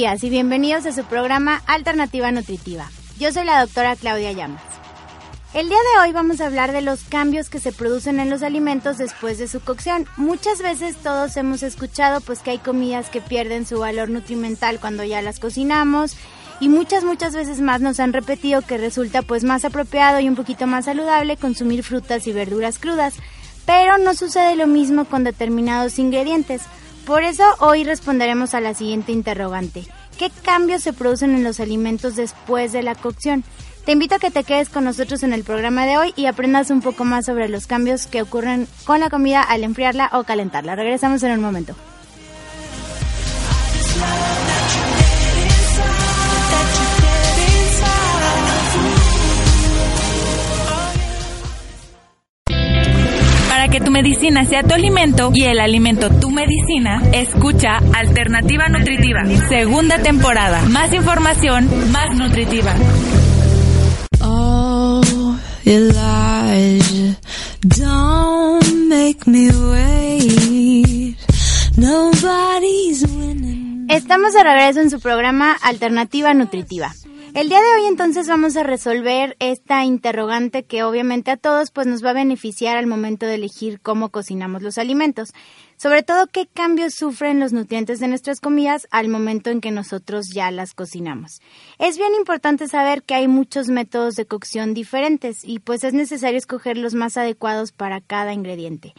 días y bienvenidos a su programa Alternativa Nutritiva. Yo soy la doctora Claudia Llamas. El día de hoy vamos a hablar de los cambios que se producen en los alimentos después de su cocción. Muchas veces todos hemos escuchado pues que hay comidas que pierden su valor nutrimental cuando ya las cocinamos y muchas muchas veces más nos han repetido que resulta pues más apropiado y un poquito más saludable consumir frutas y verduras crudas, pero no sucede lo mismo con determinados ingredientes. Por eso hoy responderemos a la siguiente interrogante. ¿Qué cambios se producen en los alimentos después de la cocción? Te invito a que te quedes con nosotros en el programa de hoy y aprendas un poco más sobre los cambios que ocurren con la comida al enfriarla o calentarla. Regresamos en un momento. Para que tu medicina sea tu alimento y el alimento tu medicina, escucha Alternativa Nutritiva, segunda temporada. Más información, más nutritiva. Oh, Elijah, don't make me wait. Nobody's winning. Estamos de regreso en su programa Alternativa Nutritiva. El día de hoy entonces vamos a resolver esta interrogante que obviamente a todos pues nos va a beneficiar al momento de elegir cómo cocinamos los alimentos. Sobre todo qué cambios sufren los nutrientes de nuestras comidas al momento en que nosotros ya las cocinamos. Es bien importante saber que hay muchos métodos de cocción diferentes y pues es necesario escoger los más adecuados para cada ingrediente.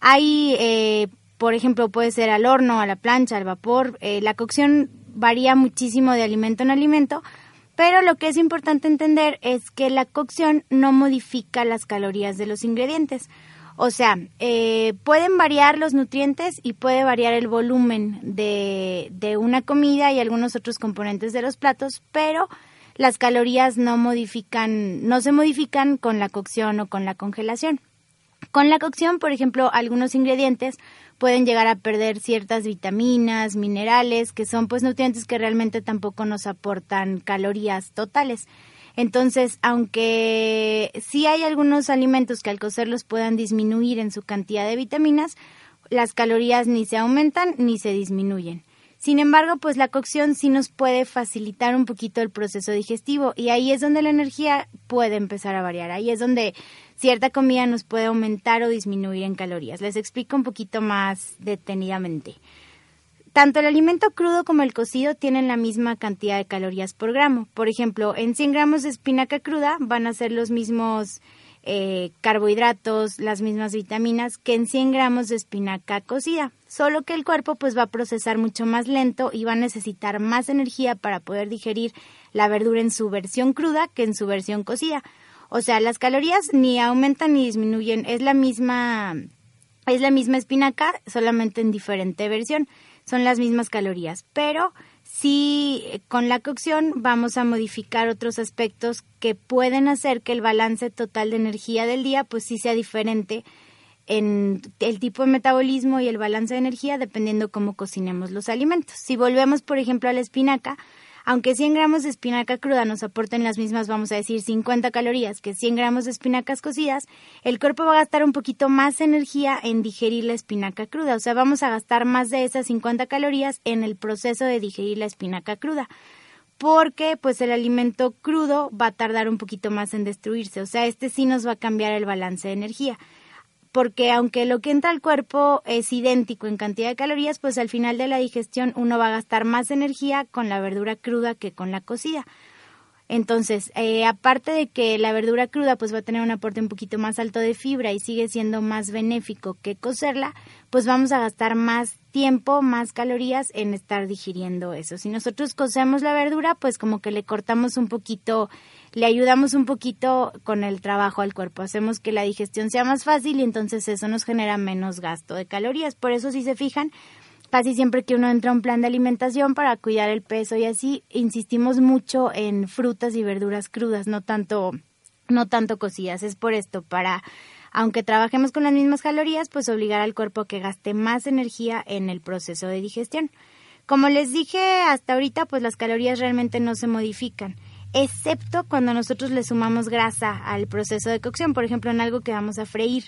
Hay, eh, por ejemplo, puede ser al horno, a la plancha, al vapor. Eh, la cocción varía muchísimo de alimento en alimento, pero lo que es importante entender es que la cocción no modifica las calorías de los ingredientes. O sea, eh, pueden variar los nutrientes y puede variar el volumen de, de una comida y algunos otros componentes de los platos, pero las calorías no modifican, no se modifican con la cocción o con la congelación. Con la cocción, por ejemplo, algunos ingredientes pueden llegar a perder ciertas vitaminas, minerales, que son pues nutrientes que realmente tampoco nos aportan calorías totales. Entonces, aunque sí hay algunos alimentos que al cocerlos puedan disminuir en su cantidad de vitaminas, las calorías ni se aumentan ni se disminuyen. Sin embargo, pues la cocción sí nos puede facilitar un poquito el proceso digestivo y ahí es donde la energía puede empezar a variar. Ahí es donde cierta comida nos puede aumentar o disminuir en calorías. Les explico un poquito más detenidamente. Tanto el alimento crudo como el cocido tienen la misma cantidad de calorías por gramo. Por ejemplo, en 100 gramos de espinaca cruda van a ser los mismos eh, carbohidratos, las mismas vitaminas que en 100 gramos de espinaca cocida. Solo que el cuerpo pues va a procesar mucho más lento y va a necesitar más energía para poder digerir la verdura en su versión cruda que en su versión cocida. O sea, las calorías ni aumentan ni disminuyen, es la misma es la misma espinaca, solamente en diferente versión son las mismas calorías, pero sí con la cocción vamos a modificar otros aspectos que pueden hacer que el balance total de energía del día pues sí sea diferente en el tipo de metabolismo y el balance de energía dependiendo cómo cocinemos los alimentos. Si volvemos, por ejemplo, a la espinaca, aunque 100 gramos de espinaca cruda nos aporten las mismas, vamos a decir, 50 calorías que 100 gramos de espinacas cocidas, el cuerpo va a gastar un poquito más energía en digerir la espinaca cruda. O sea, vamos a gastar más de esas 50 calorías en el proceso de digerir la espinaca cruda porque pues el alimento crudo va a tardar un poquito más en destruirse, o sea, este sí nos va a cambiar el balance de energía porque aunque lo que entra al cuerpo es idéntico en cantidad de calorías, pues al final de la digestión uno va a gastar más energía con la verdura cruda que con la cocida. Entonces, eh, aparte de que la verdura cruda pues va a tener un aporte un poquito más alto de fibra y sigue siendo más benéfico que cocerla, pues vamos a gastar más tiempo, más calorías en estar digiriendo eso. Si nosotros cocemos la verdura, pues como que le cortamos un poquito, le ayudamos un poquito con el trabajo al cuerpo, hacemos que la digestión sea más fácil y entonces eso nos genera menos gasto de calorías. Por eso si se fijan, casi siempre que uno entra a un plan de alimentación para cuidar el peso y así, insistimos mucho en frutas y verduras crudas, no tanto, no tanto cocidas. Es por esto, para, aunque trabajemos con las mismas calorías, pues obligar al cuerpo a que gaste más energía en el proceso de digestión. Como les dije hasta ahorita, pues las calorías realmente no se modifican, excepto cuando nosotros le sumamos grasa al proceso de cocción, por ejemplo, en algo que vamos a freír.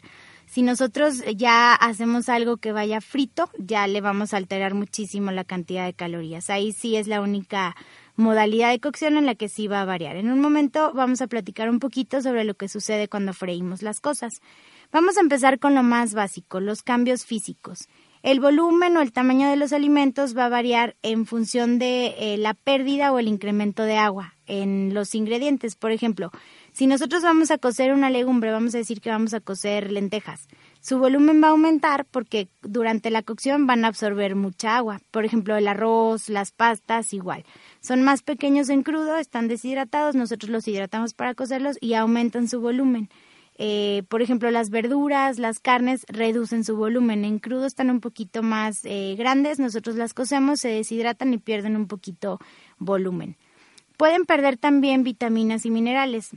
Si nosotros ya hacemos algo que vaya frito, ya le vamos a alterar muchísimo la cantidad de calorías. Ahí sí es la única modalidad de cocción en la que sí va a variar. En un momento vamos a platicar un poquito sobre lo que sucede cuando freímos las cosas. Vamos a empezar con lo más básico, los cambios físicos. El volumen o el tamaño de los alimentos va a variar en función de eh, la pérdida o el incremento de agua en los ingredientes. Por ejemplo, si nosotros vamos a cocer una legumbre, vamos a decir que vamos a cocer lentejas. Su volumen va a aumentar porque durante la cocción van a absorber mucha agua. Por ejemplo, el arroz, las pastas, igual. Son más pequeños en crudo, están deshidratados, nosotros los hidratamos para cocerlos y aumentan su volumen. Eh, por ejemplo, las verduras, las carnes reducen su volumen. En crudo están un poquito más eh, grandes, nosotros las cocemos, se deshidratan y pierden un poquito volumen. Pueden perder también vitaminas y minerales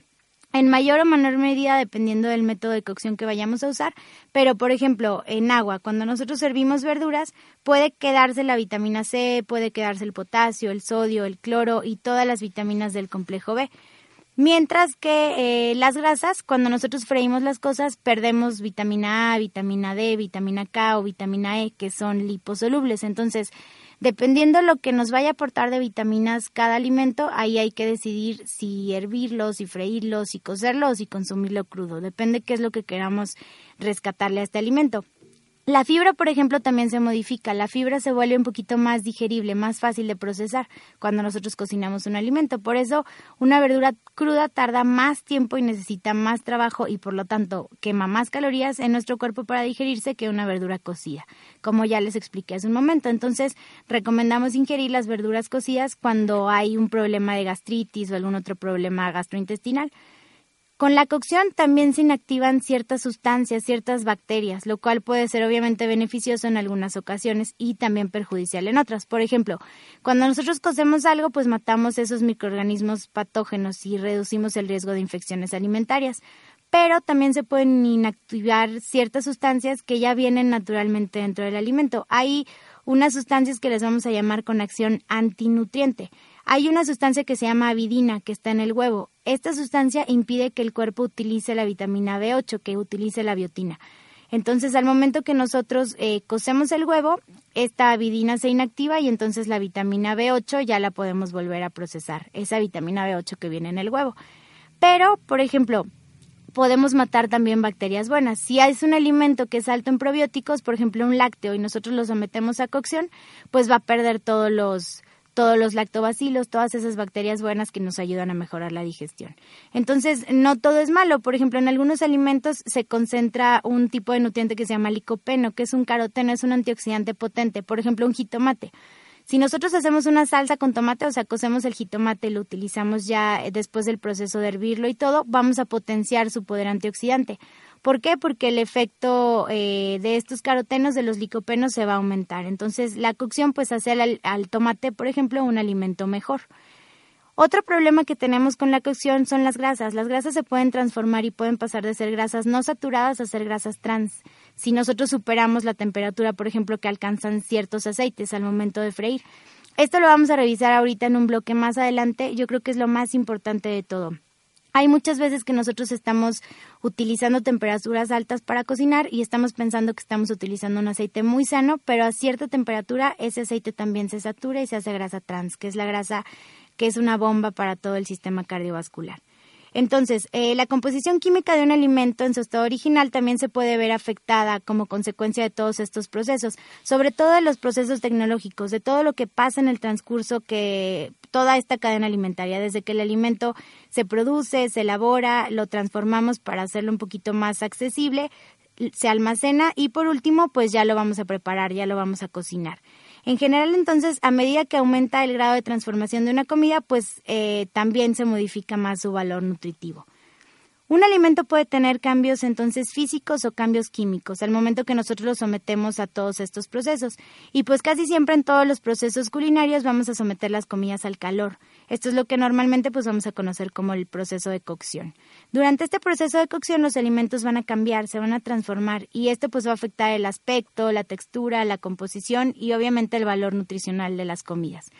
en mayor o menor medida dependiendo del método de cocción que vayamos a usar, pero por ejemplo, en agua, cuando nosotros servimos verduras, puede quedarse la vitamina C, puede quedarse el potasio, el sodio, el cloro y todas las vitaminas del complejo B. Mientras que eh, las grasas, cuando nosotros freímos las cosas, perdemos vitamina A, vitamina D, vitamina K o vitamina E, que son liposolubles. Entonces, dependiendo lo que nos vaya a aportar de vitaminas cada alimento, ahí hay que decidir si hervirlos, si freírlos, si cocerlos o si consumirlo crudo. Depende qué es lo que queramos rescatarle a este alimento. La fibra, por ejemplo, también se modifica. La fibra se vuelve un poquito más digerible, más fácil de procesar cuando nosotros cocinamos un alimento. Por eso, una verdura cruda tarda más tiempo y necesita más trabajo y por lo tanto quema más calorías en nuestro cuerpo para digerirse que una verdura cocida, como ya les expliqué hace un momento. Entonces, recomendamos ingerir las verduras cocidas cuando hay un problema de gastritis o algún otro problema gastrointestinal. Con la cocción también se inactivan ciertas sustancias, ciertas bacterias, lo cual puede ser obviamente beneficioso en algunas ocasiones y también perjudicial en otras. Por ejemplo, cuando nosotros cocemos algo, pues matamos esos microorganismos patógenos y reducimos el riesgo de infecciones alimentarias. Pero también se pueden inactivar ciertas sustancias que ya vienen naturalmente dentro del alimento. Hay unas sustancias que les vamos a llamar con acción antinutriente. Hay una sustancia que se llama avidina que está en el huevo. Esta sustancia impide que el cuerpo utilice la vitamina B8, que utilice la biotina. Entonces, al momento que nosotros eh, cocemos el huevo, esta avidina se inactiva y entonces la vitamina B8 ya la podemos volver a procesar, esa vitamina B8 que viene en el huevo. Pero, por ejemplo, podemos matar también bacterias buenas. Si es un alimento que es alto en probióticos, por ejemplo un lácteo, y nosotros lo sometemos a cocción, pues va a perder todos los todos los lactobacilos, todas esas bacterias buenas que nos ayudan a mejorar la digestión. Entonces, no todo es malo. Por ejemplo, en algunos alimentos se concentra un tipo de nutriente que se llama licopeno, que es un caroteno, es un antioxidante potente. Por ejemplo, un jitomate. Si nosotros hacemos una salsa con tomate, o sea, cocemos el jitomate, lo utilizamos ya después del proceso de hervirlo y todo, vamos a potenciar su poder antioxidante. ¿Por qué? Porque el efecto eh, de estos carotenos, de los licopenos, se va a aumentar. Entonces, la cocción pues hace al, al tomate, por ejemplo, un alimento mejor. Otro problema que tenemos con la cocción son las grasas. Las grasas se pueden transformar y pueden pasar de ser grasas no saturadas a ser grasas trans. Si nosotros superamos la temperatura, por ejemplo, que alcanzan ciertos aceites al momento de freír. Esto lo vamos a revisar ahorita en un bloque más adelante. Yo creo que es lo más importante de todo. Hay muchas veces que nosotros estamos utilizando temperaturas altas para cocinar y estamos pensando que estamos utilizando un aceite muy sano, pero a cierta temperatura ese aceite también se satura y se hace grasa trans, que es la grasa que es una bomba para todo el sistema cardiovascular. Entonces, eh, la composición química de un alimento en su estado original también se puede ver afectada como consecuencia de todos estos procesos, sobre todo de los procesos tecnológicos, de todo lo que pasa en el transcurso que toda esta cadena alimentaria, desde que el alimento se produce, se elabora, lo transformamos para hacerlo un poquito más accesible, se almacena y por último, pues ya lo vamos a preparar, ya lo vamos a cocinar. En general, entonces, a medida que aumenta el grado de transformación de una comida, pues eh, también se modifica más su valor nutritivo. Un alimento puede tener cambios entonces físicos o cambios químicos al momento que nosotros lo sometemos a todos estos procesos. Y pues casi siempre en todos los procesos culinarios vamos a someter las comidas al calor. Esto es lo que normalmente pues vamos a conocer como el proceso de cocción. Durante este proceso de cocción los alimentos van a cambiar, se van a transformar y esto pues va a afectar el aspecto, la textura, la composición y obviamente el valor nutricional de las comidas.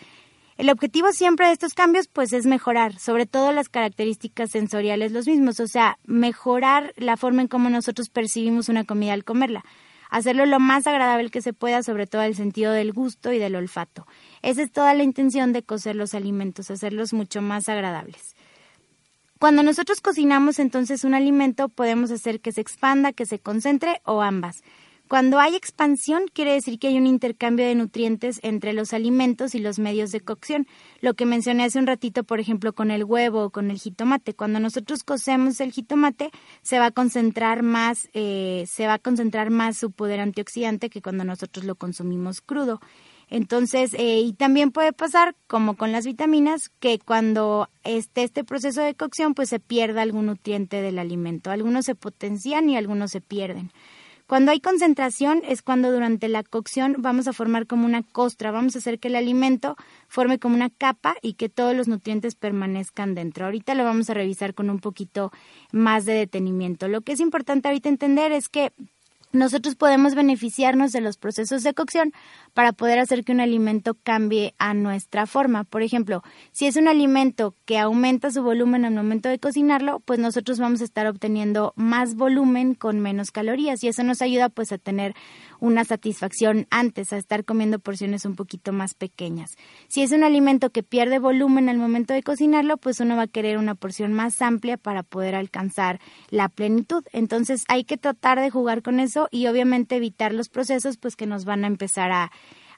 El objetivo siempre de estos cambios pues es mejorar, sobre todo las características sensoriales los mismos, o sea, mejorar la forma en cómo nosotros percibimos una comida al comerla, hacerlo lo más agradable que se pueda, sobre todo el sentido del gusto y del olfato. Esa es toda la intención de cocer los alimentos, hacerlos mucho más agradables. Cuando nosotros cocinamos entonces un alimento podemos hacer que se expanda, que se concentre o ambas. Cuando hay expansión, quiere decir que hay un intercambio de nutrientes entre los alimentos y los medios de cocción. Lo que mencioné hace un ratito, por ejemplo, con el huevo o con el jitomate. Cuando nosotros cocemos el jitomate, se va a concentrar más, eh, se va a concentrar más su poder antioxidante que cuando nosotros lo consumimos crudo. Entonces, eh, y también puede pasar, como con las vitaminas, que cuando esté este proceso de cocción, pues se pierda algún nutriente del alimento. Algunos se potencian y algunos se pierden. Cuando hay concentración es cuando durante la cocción vamos a formar como una costra, vamos a hacer que el alimento forme como una capa y que todos los nutrientes permanezcan dentro. Ahorita lo vamos a revisar con un poquito más de detenimiento. Lo que es importante ahorita entender es que nosotros podemos beneficiarnos de los procesos de cocción para poder hacer que un alimento cambie a nuestra forma. Por ejemplo, si es un alimento que aumenta su volumen al momento de cocinarlo, pues nosotros vamos a estar obteniendo más volumen con menos calorías y eso nos ayuda pues a tener una satisfacción antes, a estar comiendo porciones un poquito más pequeñas. Si es un alimento que pierde volumen al momento de cocinarlo, pues uno va a querer una porción más amplia para poder alcanzar la plenitud. Entonces hay que tratar de jugar con eso y obviamente evitar los procesos pues que nos van a empezar a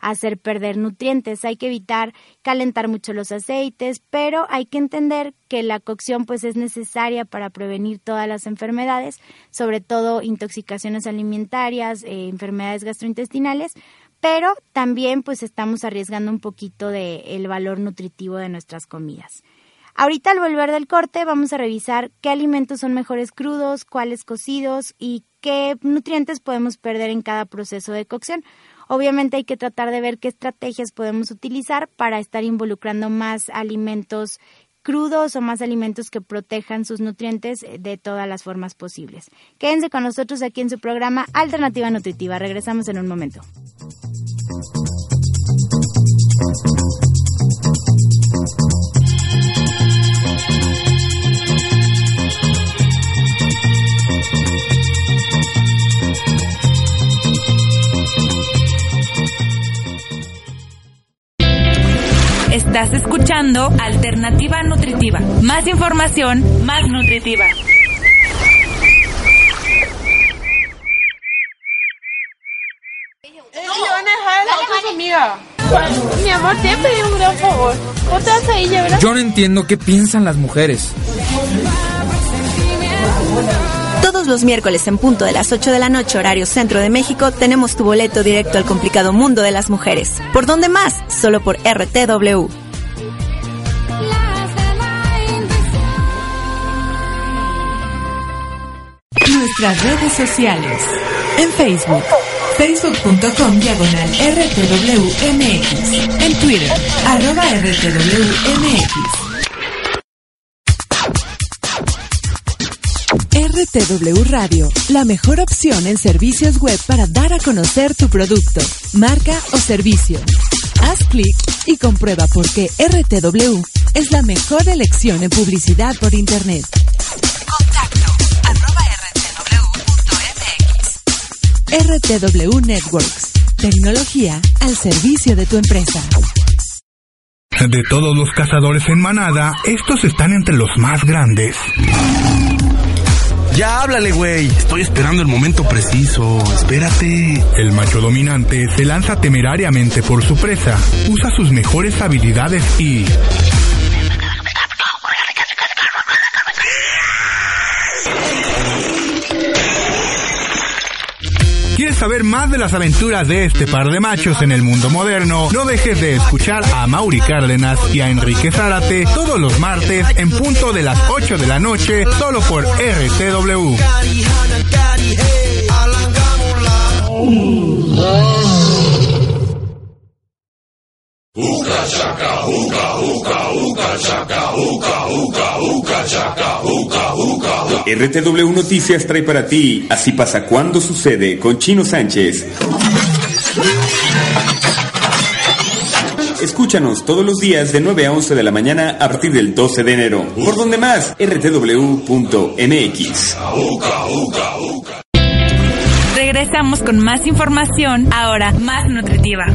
hacer perder nutrientes. Hay que evitar calentar mucho los aceites, pero hay que entender que la cocción pues es necesaria para prevenir todas las enfermedades, sobre todo intoxicaciones alimentarias, eh, enfermedades gastrointestinales, pero también pues estamos arriesgando un poquito del el valor nutritivo de nuestras comidas. Ahorita al volver del corte vamos a revisar qué alimentos son mejores crudos, cuáles cocidos y qué nutrientes podemos perder en cada proceso de cocción. Obviamente hay que tratar de ver qué estrategias podemos utilizar para estar involucrando más alimentos crudos o más alimentos que protejan sus nutrientes de todas las formas posibles. Quédense con nosotros aquí en su programa Alternativa Nutritiva. Regresamos en un momento. Estás escuchando Alternativa Nutritiva. Más información, más nutritiva. A a. Mi amor, te he pedido un gran favor. Vos te vas a ir, ¿verdad? Yo no entiendo qué piensan las mujeres. Todos los miércoles en punto de las 8 de la noche, horario centro de México, tenemos tu boleto directo al complicado mundo de las mujeres. ¿Por dónde más? Solo por RTW. Nuestras redes sociales. En Facebook, facebook.com diagonal rtwmx. En Twitter, rtwmx. RTW Radio, la mejor opción en servicios web para dar a conocer tu producto, marca o servicio. Haz clic y comprueba por qué RTW es la mejor elección en publicidad por Internet. RTW Networks, tecnología al servicio de tu empresa. De todos los cazadores en manada, estos están entre los más grandes. Ya háblale, güey. Estoy esperando el momento preciso. Espérate. El macho dominante se lanza temerariamente por su presa, usa sus mejores habilidades y... ¿Quieres saber más de las aventuras de este par de machos en el mundo moderno? No dejes de escuchar a Mauri Cárdenas y a Enrique Zárate todos los martes en punto de las 8 de la noche, solo por RTW. RTW Noticias trae para ti Así pasa cuando sucede con Chino Sánchez. Escúchanos todos los días de 9 a 11 de la mañana a partir del 12 de enero. Por donde más, rtw.mx. Regresamos con más información, ahora más nutritiva.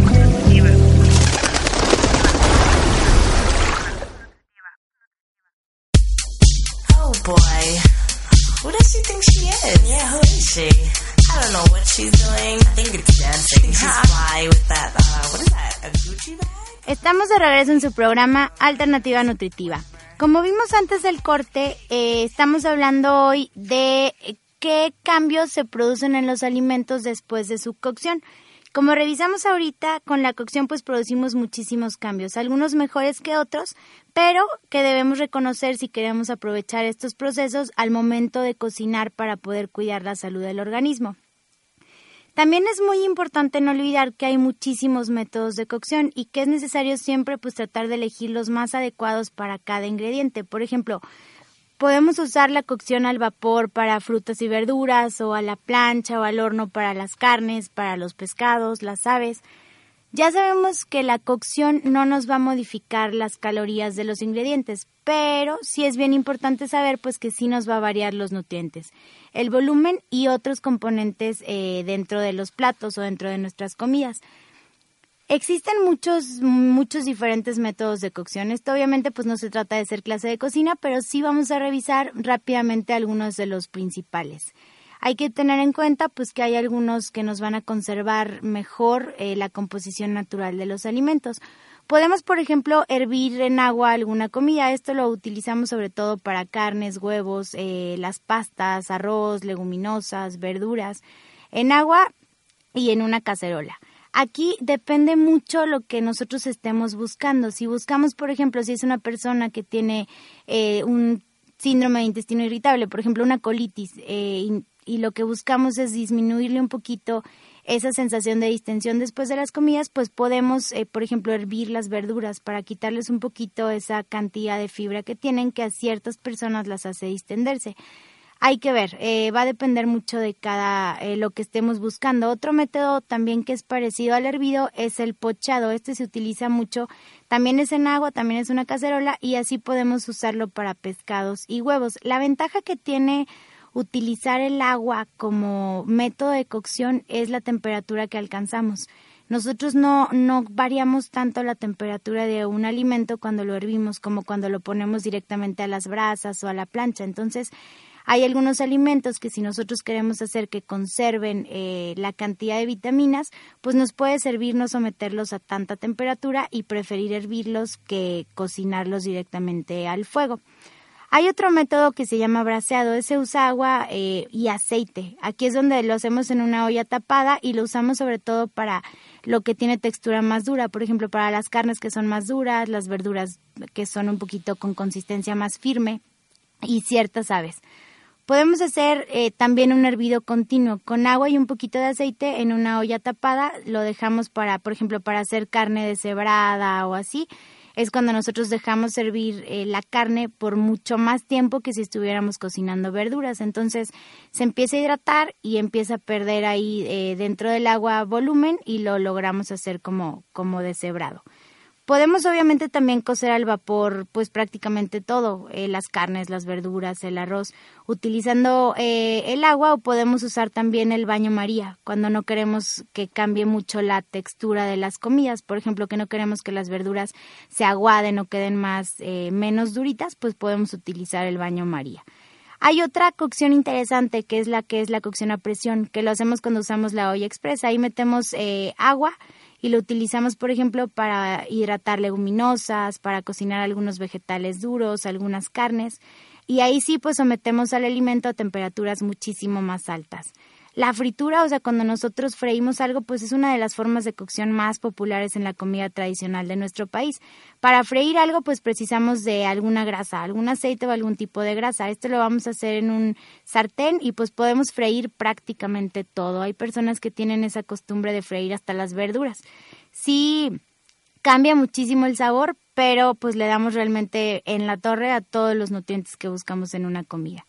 She? I don't know what she's doing. I think it's dancing. She's fly with that, uh, what is that? A Gucci bag? Estamos de regreso en su programa Alternativa Nutritiva. Como vimos antes del corte, eh, estamos hablando hoy de eh, qué cambios se producen en los alimentos después de su cocción. Como revisamos ahorita, con la cocción pues producimos muchísimos cambios, algunos mejores que otros, pero que debemos reconocer si queremos aprovechar estos procesos al momento de cocinar para poder cuidar la salud del organismo. También es muy importante no olvidar que hay muchísimos métodos de cocción y que es necesario siempre pues tratar de elegir los más adecuados para cada ingrediente. Por ejemplo, podemos usar la cocción al vapor para frutas y verduras o a la plancha o al horno para las carnes, para los pescados, las aves. Ya sabemos que la cocción no nos va a modificar las calorías de los ingredientes, pero sí es bien importante saber pues que sí nos va a variar los nutrientes, el volumen y otros componentes eh, dentro de los platos o dentro de nuestras comidas. Existen muchos, muchos diferentes métodos de cocción. Esto obviamente pues no se trata de ser clase de cocina, pero sí vamos a revisar rápidamente algunos de los principales. Hay que tener en cuenta pues que hay algunos que nos van a conservar mejor eh, la composición natural de los alimentos. Podemos, por ejemplo, hervir en agua alguna comida. Esto lo utilizamos sobre todo para carnes, huevos, eh, las pastas, arroz, leguminosas, verduras, en agua y en una cacerola. Aquí depende mucho lo que nosotros estemos buscando. Si buscamos, por ejemplo, si es una persona que tiene eh, un síndrome de intestino irritable, por ejemplo, una colitis, eh, y, lo que buscamos es disminuirle un poquito esa sensación de distensión después de las comidas, pues podemos, eh, por ejemplo, hervir las verduras para quitarles un poquito esa cantidad de fibra que tienen que a ciertas personas las hace distenderse. Hay que ver, eh, va a depender mucho de cada eh, lo que estemos buscando. Otro método también que es parecido al hervido es el pochado. Este se utiliza mucho, también es en agua, también es una cacerola y así podemos usarlo para pescados y huevos. La ventaja que tiene utilizar el agua como método de cocción es la temperatura que alcanzamos. Nosotros no, no variamos tanto la temperatura de un alimento cuando lo hervimos como cuando lo ponemos directamente a las brasas o a la plancha. Entonces, hay algunos alimentos que si nosotros queremos hacer que conserven eh, la cantidad de vitaminas, pues nos puede servir no someterlos a tanta temperatura y preferir hervirlos que cocinarlos directamente al fuego. Hay otro método que se llama braseado, ese usa agua eh, y aceite. Aquí es donde lo hacemos en una olla tapada y lo usamos sobre todo para lo que tiene textura más dura, por ejemplo, para las carnes que son más duras, las verduras que son un poquito con consistencia más firme y ciertas aves. Podemos hacer eh, también un hervido continuo con agua y un poquito de aceite en una olla tapada. Lo dejamos para, por ejemplo, para hacer carne deshebrada o así es cuando nosotros dejamos servir eh, la carne por mucho más tiempo que si estuviéramos cocinando verduras. Entonces se empieza a hidratar y empieza a perder ahí eh, dentro del agua volumen y lo logramos hacer como, como deshebrado. Podemos obviamente también cocer al vapor pues prácticamente todo, eh, las carnes, las verduras, el arroz, utilizando eh, el agua o podemos usar también el baño María cuando no queremos que cambie mucho la textura de las comidas, por ejemplo que no queremos que las verduras se aguaden o queden más eh, menos duritas, pues podemos utilizar el baño María. Hay otra cocción interesante que es la que es la cocción a presión, que lo hacemos cuando usamos la olla expresa. Ahí metemos agua, y lo utilizamos, por ejemplo, para hidratar leguminosas, para cocinar algunos vegetales duros, algunas carnes, y ahí sí pues sometemos al alimento a temperaturas muchísimo más altas. La fritura, o sea, cuando nosotros freímos algo, pues es una de las formas de cocción más populares en la comida tradicional de nuestro país. Para freír algo, pues precisamos de alguna grasa, algún aceite o algún tipo de grasa. Esto lo vamos a hacer en un sartén y pues podemos freír prácticamente todo. Hay personas que tienen esa costumbre de freír hasta las verduras. Sí, cambia muchísimo el sabor, pero pues le damos realmente en la torre a todos los nutrientes que buscamos en una comida.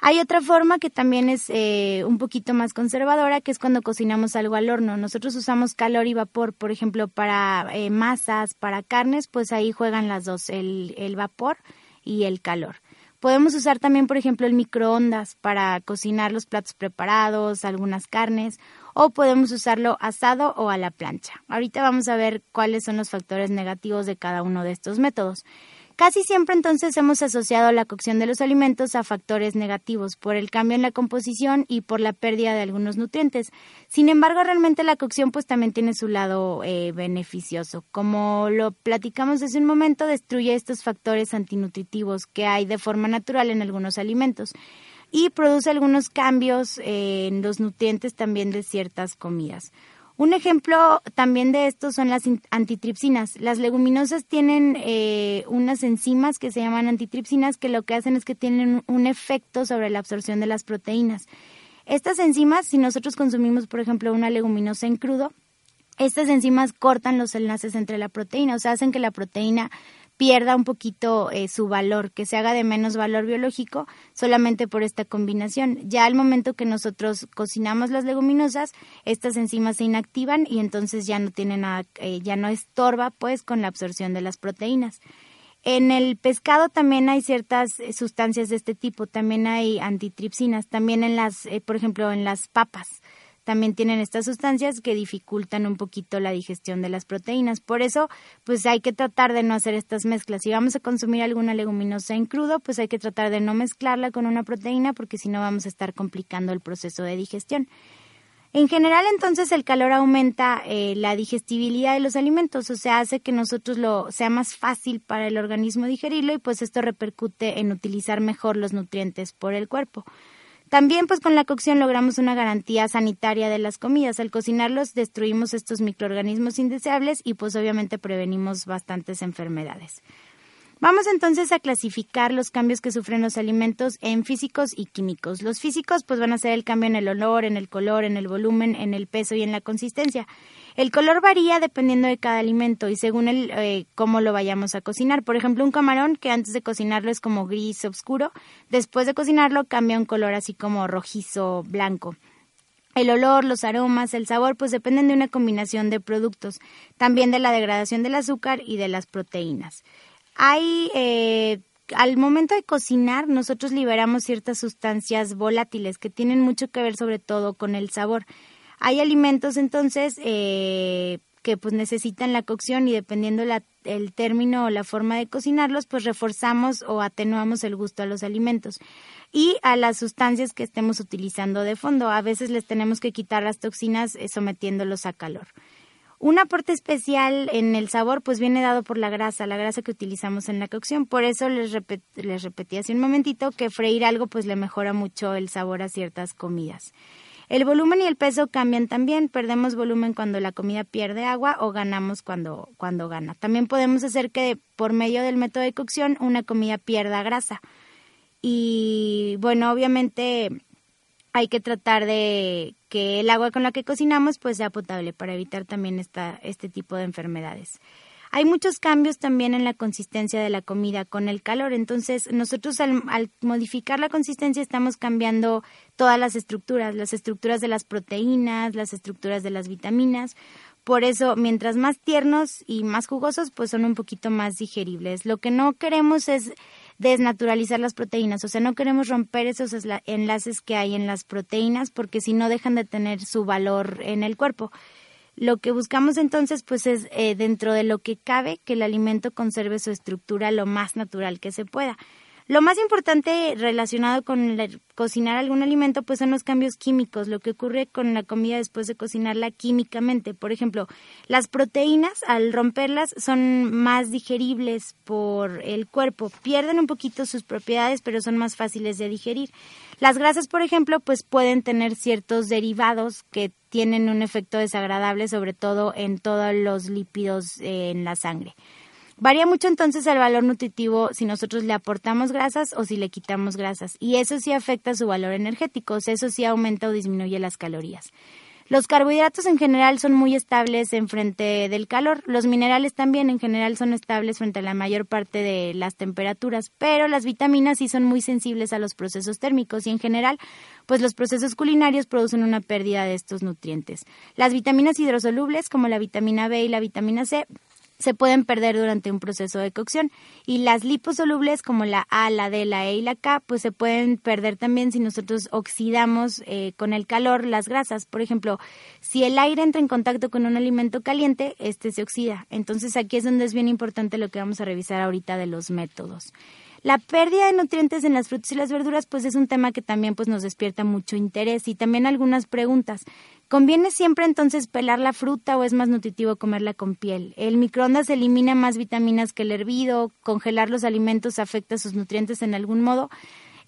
Hay otra forma que también es eh, un poquito más conservadora, que es cuando cocinamos algo al horno. Nosotros usamos calor y vapor, por ejemplo, para eh, masas, para carnes, pues ahí juegan las dos, el, el vapor y el calor. Podemos usar también, por ejemplo, el microondas para cocinar los platos preparados, algunas carnes, o podemos usarlo asado o a la plancha. Ahorita vamos a ver cuáles son los factores negativos de cada uno de estos métodos. Casi siempre entonces hemos asociado la cocción de los alimentos a factores negativos por el cambio en la composición y por la pérdida de algunos nutrientes. Sin embargo, realmente la cocción pues también tiene su lado eh, beneficioso. Como lo platicamos hace un momento, destruye estos factores antinutritivos que hay de forma natural en algunos alimentos y produce algunos cambios eh, en los nutrientes también de ciertas comidas. Un ejemplo también de esto son las antitripsinas. Las leguminosas tienen eh, unas enzimas que se llaman antitripsinas que lo que hacen es que tienen un efecto sobre la absorción de las proteínas. Estas enzimas, si nosotros consumimos, por ejemplo, una leguminosa en crudo, estas enzimas cortan los enlaces entre la proteína, o sea, hacen que la proteína pierda un poquito eh, su valor, que se haga de menos valor biológico solamente por esta combinación. Ya al momento que nosotros cocinamos las leguminosas, estas enzimas se inactivan y entonces ya no tiene nada, eh, ya no estorba pues con la absorción de las proteínas. En el pescado también hay ciertas eh, sustancias de este tipo, también hay antitripsinas, también en las, por ejemplo, en las papas también tienen estas sustancias que dificultan un poquito la digestión de las proteínas. Por eso, pues hay que tratar de no hacer estas mezclas. Si vamos a consumir alguna leguminosa en crudo, pues hay que tratar de no mezclarla con una proteína porque si no vamos a estar complicando el proceso de digestión. En general, entonces, el calor aumenta eh, la digestibilidad de los alimentos, o sea, hace que nosotros lo sea más fácil para el organismo digerirlo y pues esto repercute en utilizar mejor los nutrientes por el cuerpo. También pues con la cocción logramos una garantía sanitaria de las comidas. Al cocinarlos destruimos estos microorganismos indeseables y pues obviamente prevenimos bastantes enfermedades. Vamos entonces a clasificar los cambios que sufren los alimentos en físicos y químicos. Los físicos pues van a ser el cambio en el olor, en el color, en el volumen, en el peso y en la consistencia. El color varía dependiendo de cada alimento y según el eh, cómo lo vayamos a cocinar. Por ejemplo, un camarón que antes de cocinarlo es como gris oscuro, después de cocinarlo cambia un color así como rojizo blanco. El olor, los aromas, el sabor, pues dependen de una combinación de productos, también de la degradación del azúcar y de las proteínas. Hay eh, al momento de cocinar, nosotros liberamos ciertas sustancias volátiles que tienen mucho que ver sobre todo con el sabor. Hay alimentos entonces eh, que pues necesitan la cocción y dependiendo la, el término o la forma de cocinarlos, pues reforzamos o atenuamos el gusto a los alimentos y a las sustancias que estemos utilizando de fondo. A veces les tenemos que quitar las toxinas eh, sometiéndolos a calor. Un aporte especial en el sabor pues viene dado por la grasa, la grasa que utilizamos en la cocción. Por eso les, repetí hace un momentito que freír algo pues le mejora mucho el sabor a ciertas comidas. El volumen y el peso cambian también. Perdemos volumen cuando la comida pierde agua o ganamos cuando, cuando gana. También podemos hacer que por medio del método de cocción una comida pierda grasa. Y bueno, obviamente hay que tratar de que el agua con la que cocinamos pues sea potable para evitar también esta, este tipo de enfermedades. Hay muchos cambios también en la consistencia de la comida con el calor, entonces nosotros al, modificar la consistencia estamos cambiando todas las estructuras, las estructuras de las proteínas, las estructuras de las vitaminas. Por eso, mientras más tiernos y más jugosos, pues son un poquito más digeribles. Lo que no queremos es desnaturalizar las proteínas, o sea, no queremos romper esos enlaces que hay en las proteínas porque si no dejan de tener su valor en el cuerpo. Lo que buscamos entonces pues es eh, dentro de lo que cabe que el alimento conserve su estructura lo más natural que se pueda. Lo más importante relacionado con cocinar algún alimento pues son los cambios químicos, lo que ocurre con la comida después de cocinarla químicamente. Por ejemplo, las proteínas al romperlas son más digeribles por el cuerpo, pierden un poquito sus propiedades pero son más fáciles de digerir. Las grasas, por ejemplo, pues pueden tener ciertos derivados que tienen un efecto desagradable sobre todo en todos los lípidos eh, en la sangre. Varía mucho entonces el valor nutritivo si nosotros le aportamos grasas o si le quitamos grasas. Y eso sí afecta su valor energético, eso sí aumenta o disminuye las calorías. Los carbohidratos en general son muy estables en frente del calor. Los minerales también en general son estables frente a la mayor parte de las temperaturas, pero las vitaminas sí son muy sensibles a los procesos térmicos y en general, pues los procesos culinarios producen una pérdida de estos nutrientes. Las vitaminas hidrosolubles como la vitamina B y la vitamina C se pueden perder durante un proceso de cocción y las liposolubles como la A, la D, la E y la K pues se pueden perder también si nosotros oxidamos eh, con el calor las grasas. Por ejemplo, si el aire entra en contacto con un alimento caliente, este se oxida. Entonces aquí es donde es bien importante lo que vamos a revisar ahorita de los métodos. La pérdida de nutrientes en las frutas y las verduras pues es un tema que también pues nos despierta mucho interés y también algunas preguntas. ¿Conviene siempre entonces pelar la fruta o es más nutritivo comerla con piel? El microondas elimina más vitaminas que el hervido, congelar los alimentos afecta sus nutrientes en algún modo.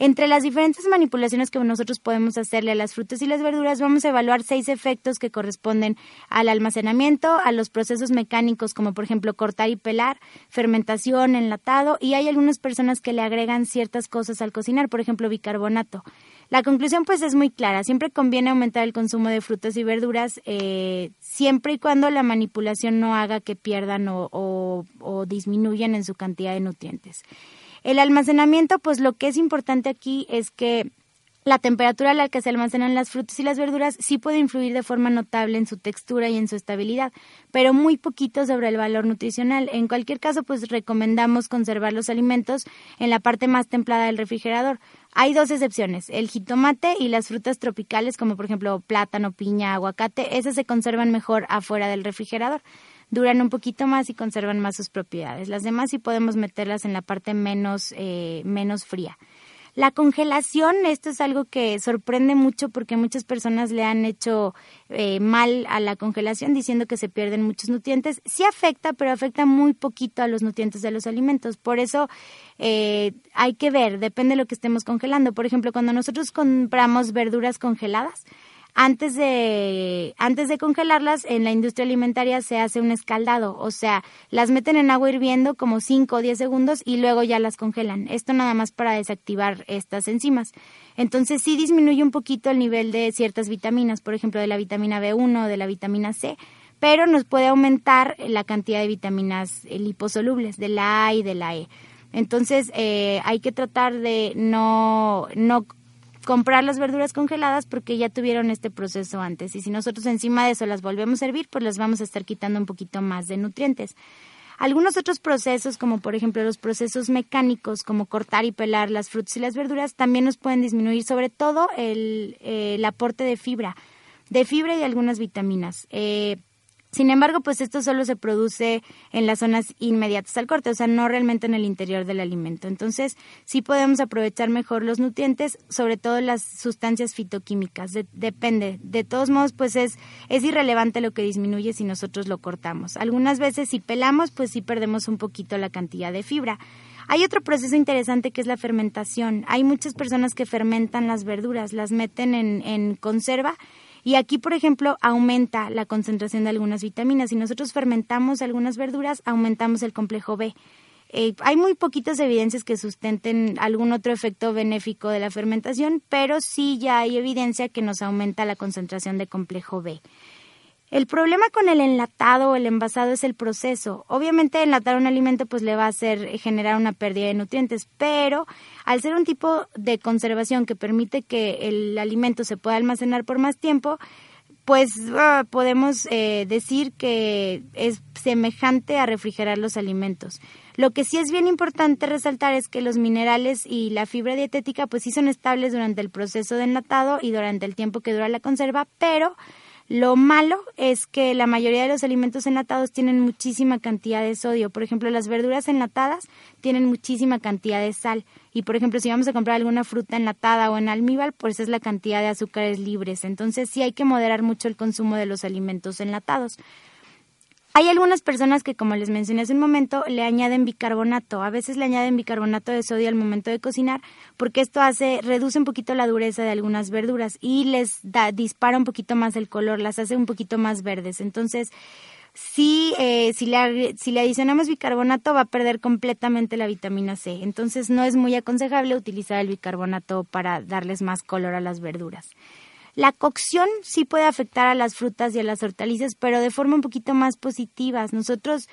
Entre las diferentes manipulaciones que nosotros podemos hacerle a las frutas y las verduras, vamos a evaluar seis efectos que corresponden al almacenamiento, a los procesos mecánicos como por ejemplo cortar y pelar, fermentación, enlatado y hay algunas personas que le agregan ciertas cosas al cocinar, por ejemplo bicarbonato. La conclusión pues es muy clara, siempre conviene aumentar el consumo de frutas y verduras eh, siempre y cuando la manipulación no haga que pierdan o, o disminuyan en su cantidad de nutrientes. El almacenamiento, pues lo que es importante aquí es que la temperatura a la que se almacenan las frutas y las verduras sí puede influir de forma notable en su textura y en su estabilidad, pero muy poquito sobre el valor nutricional. En cualquier caso, pues recomendamos conservar los alimentos en la parte más templada del refrigerador. Hay dos excepciones, el jitomate y las frutas tropicales, como por ejemplo plátano, piña, aguacate, esas se conservan mejor afuera del refrigerador duran un poquito más y conservan más sus propiedades. Las demás sí podemos meterlas en la parte menos, eh, menos fría. La congelación, esto es algo que sorprende mucho porque muchas personas le han hecho eh, mal a la congelación diciendo que se pierden muchos nutrientes. Sí afecta, pero afecta muy poquito a los nutrientes de los alimentos. Por eso eh, hay que ver, depende de lo que estemos congelando. Por ejemplo, cuando nosotros compramos verduras congeladas, antes de, antes de congelarlas, en la industria alimentaria se hace un escaldado, o sea, las meten en agua hirviendo como 5 o 10 segundos y luego ya las congelan. Esto nada más para desactivar estas enzimas. Entonces sí disminuye un poquito el nivel de ciertas vitaminas, por ejemplo, de la vitamina B1 o de la vitamina C, pero nos puede aumentar la cantidad de vitaminas liposolubles, de la A y de la E. Entonces eh, hay que tratar de no, no comprar las verduras congeladas porque ya tuvieron este proceso antes. Y si nosotros encima de eso las volvemos a servir, pues les vamos a estar quitando un poquito más de nutrientes. Algunos otros procesos, como por ejemplo los procesos mecánicos, como cortar y pelar las frutas y las verduras, también nos pueden disminuir sobre todo el, el aporte de fibra, de fibra y de algunas vitaminas. Eh, sin embargo, pues esto solo se produce en las zonas inmediatas al corte, o sea, no realmente en el interior del alimento. Entonces, sí podemos aprovechar mejor los nutrientes, sobre todo las sustancias fitoquímicas. depende. De todos modos, pues es, es irrelevante lo que disminuye si nosotros lo cortamos. Algunas veces si pelamos, pues sí perdemos un poquito la cantidad de fibra. Hay otro proceso interesante que es la fermentación. Hay muchas personas que fermentan las verduras, las meten en, en conserva y aquí, por ejemplo, aumenta la concentración de algunas vitaminas. Si nosotros fermentamos algunas verduras, aumentamos el complejo B. Eh, hay muy poquitas evidencias que sustenten algún otro efecto benéfico de la fermentación, pero sí ya hay evidencia que nos aumenta la concentración de complejo B. El problema con el enlatado o el envasado es el proceso. Obviamente enlatar un alimento pues le va a hacer generar una pérdida de nutrientes, pero al ser un tipo de conservación que permite que el alimento se pueda almacenar por más tiempo, pues ah, podemos eh, decir que es semejante a refrigerar los alimentos. Lo que sí es bien importante resaltar es que los minerales y la fibra dietética pues sí son estables durante el proceso de enlatado y durante el tiempo que dura la conserva, pero lo malo es que la mayoría de los alimentos enlatados tienen muchísima cantidad de sodio. Por ejemplo, las verduras enlatadas tienen muchísima cantidad de sal. Y por ejemplo, si vamos a comprar alguna fruta enlatada o en almíbar, pues es la cantidad de azúcares libres. Entonces sí hay que moderar mucho el consumo de los alimentos enlatados. Hay algunas personas que, como les mencioné hace un momento, le añaden bicarbonato. A veces le añaden bicarbonato de sodio al momento de cocinar porque esto hace, reduce un poquito la dureza de algunas verduras y les da, dispara un poquito más el color, las hace un poquito más verdes. Entonces, sí, eh, si, le, si le adicionamos bicarbonato va a perder completamente la vitamina C. Entonces, no es muy aconsejable utilizar el bicarbonato para darles más color a las verduras. La cocción sí puede afectar a las frutas y a las hortalizas, pero de forma un poquito más positiva. Nosotros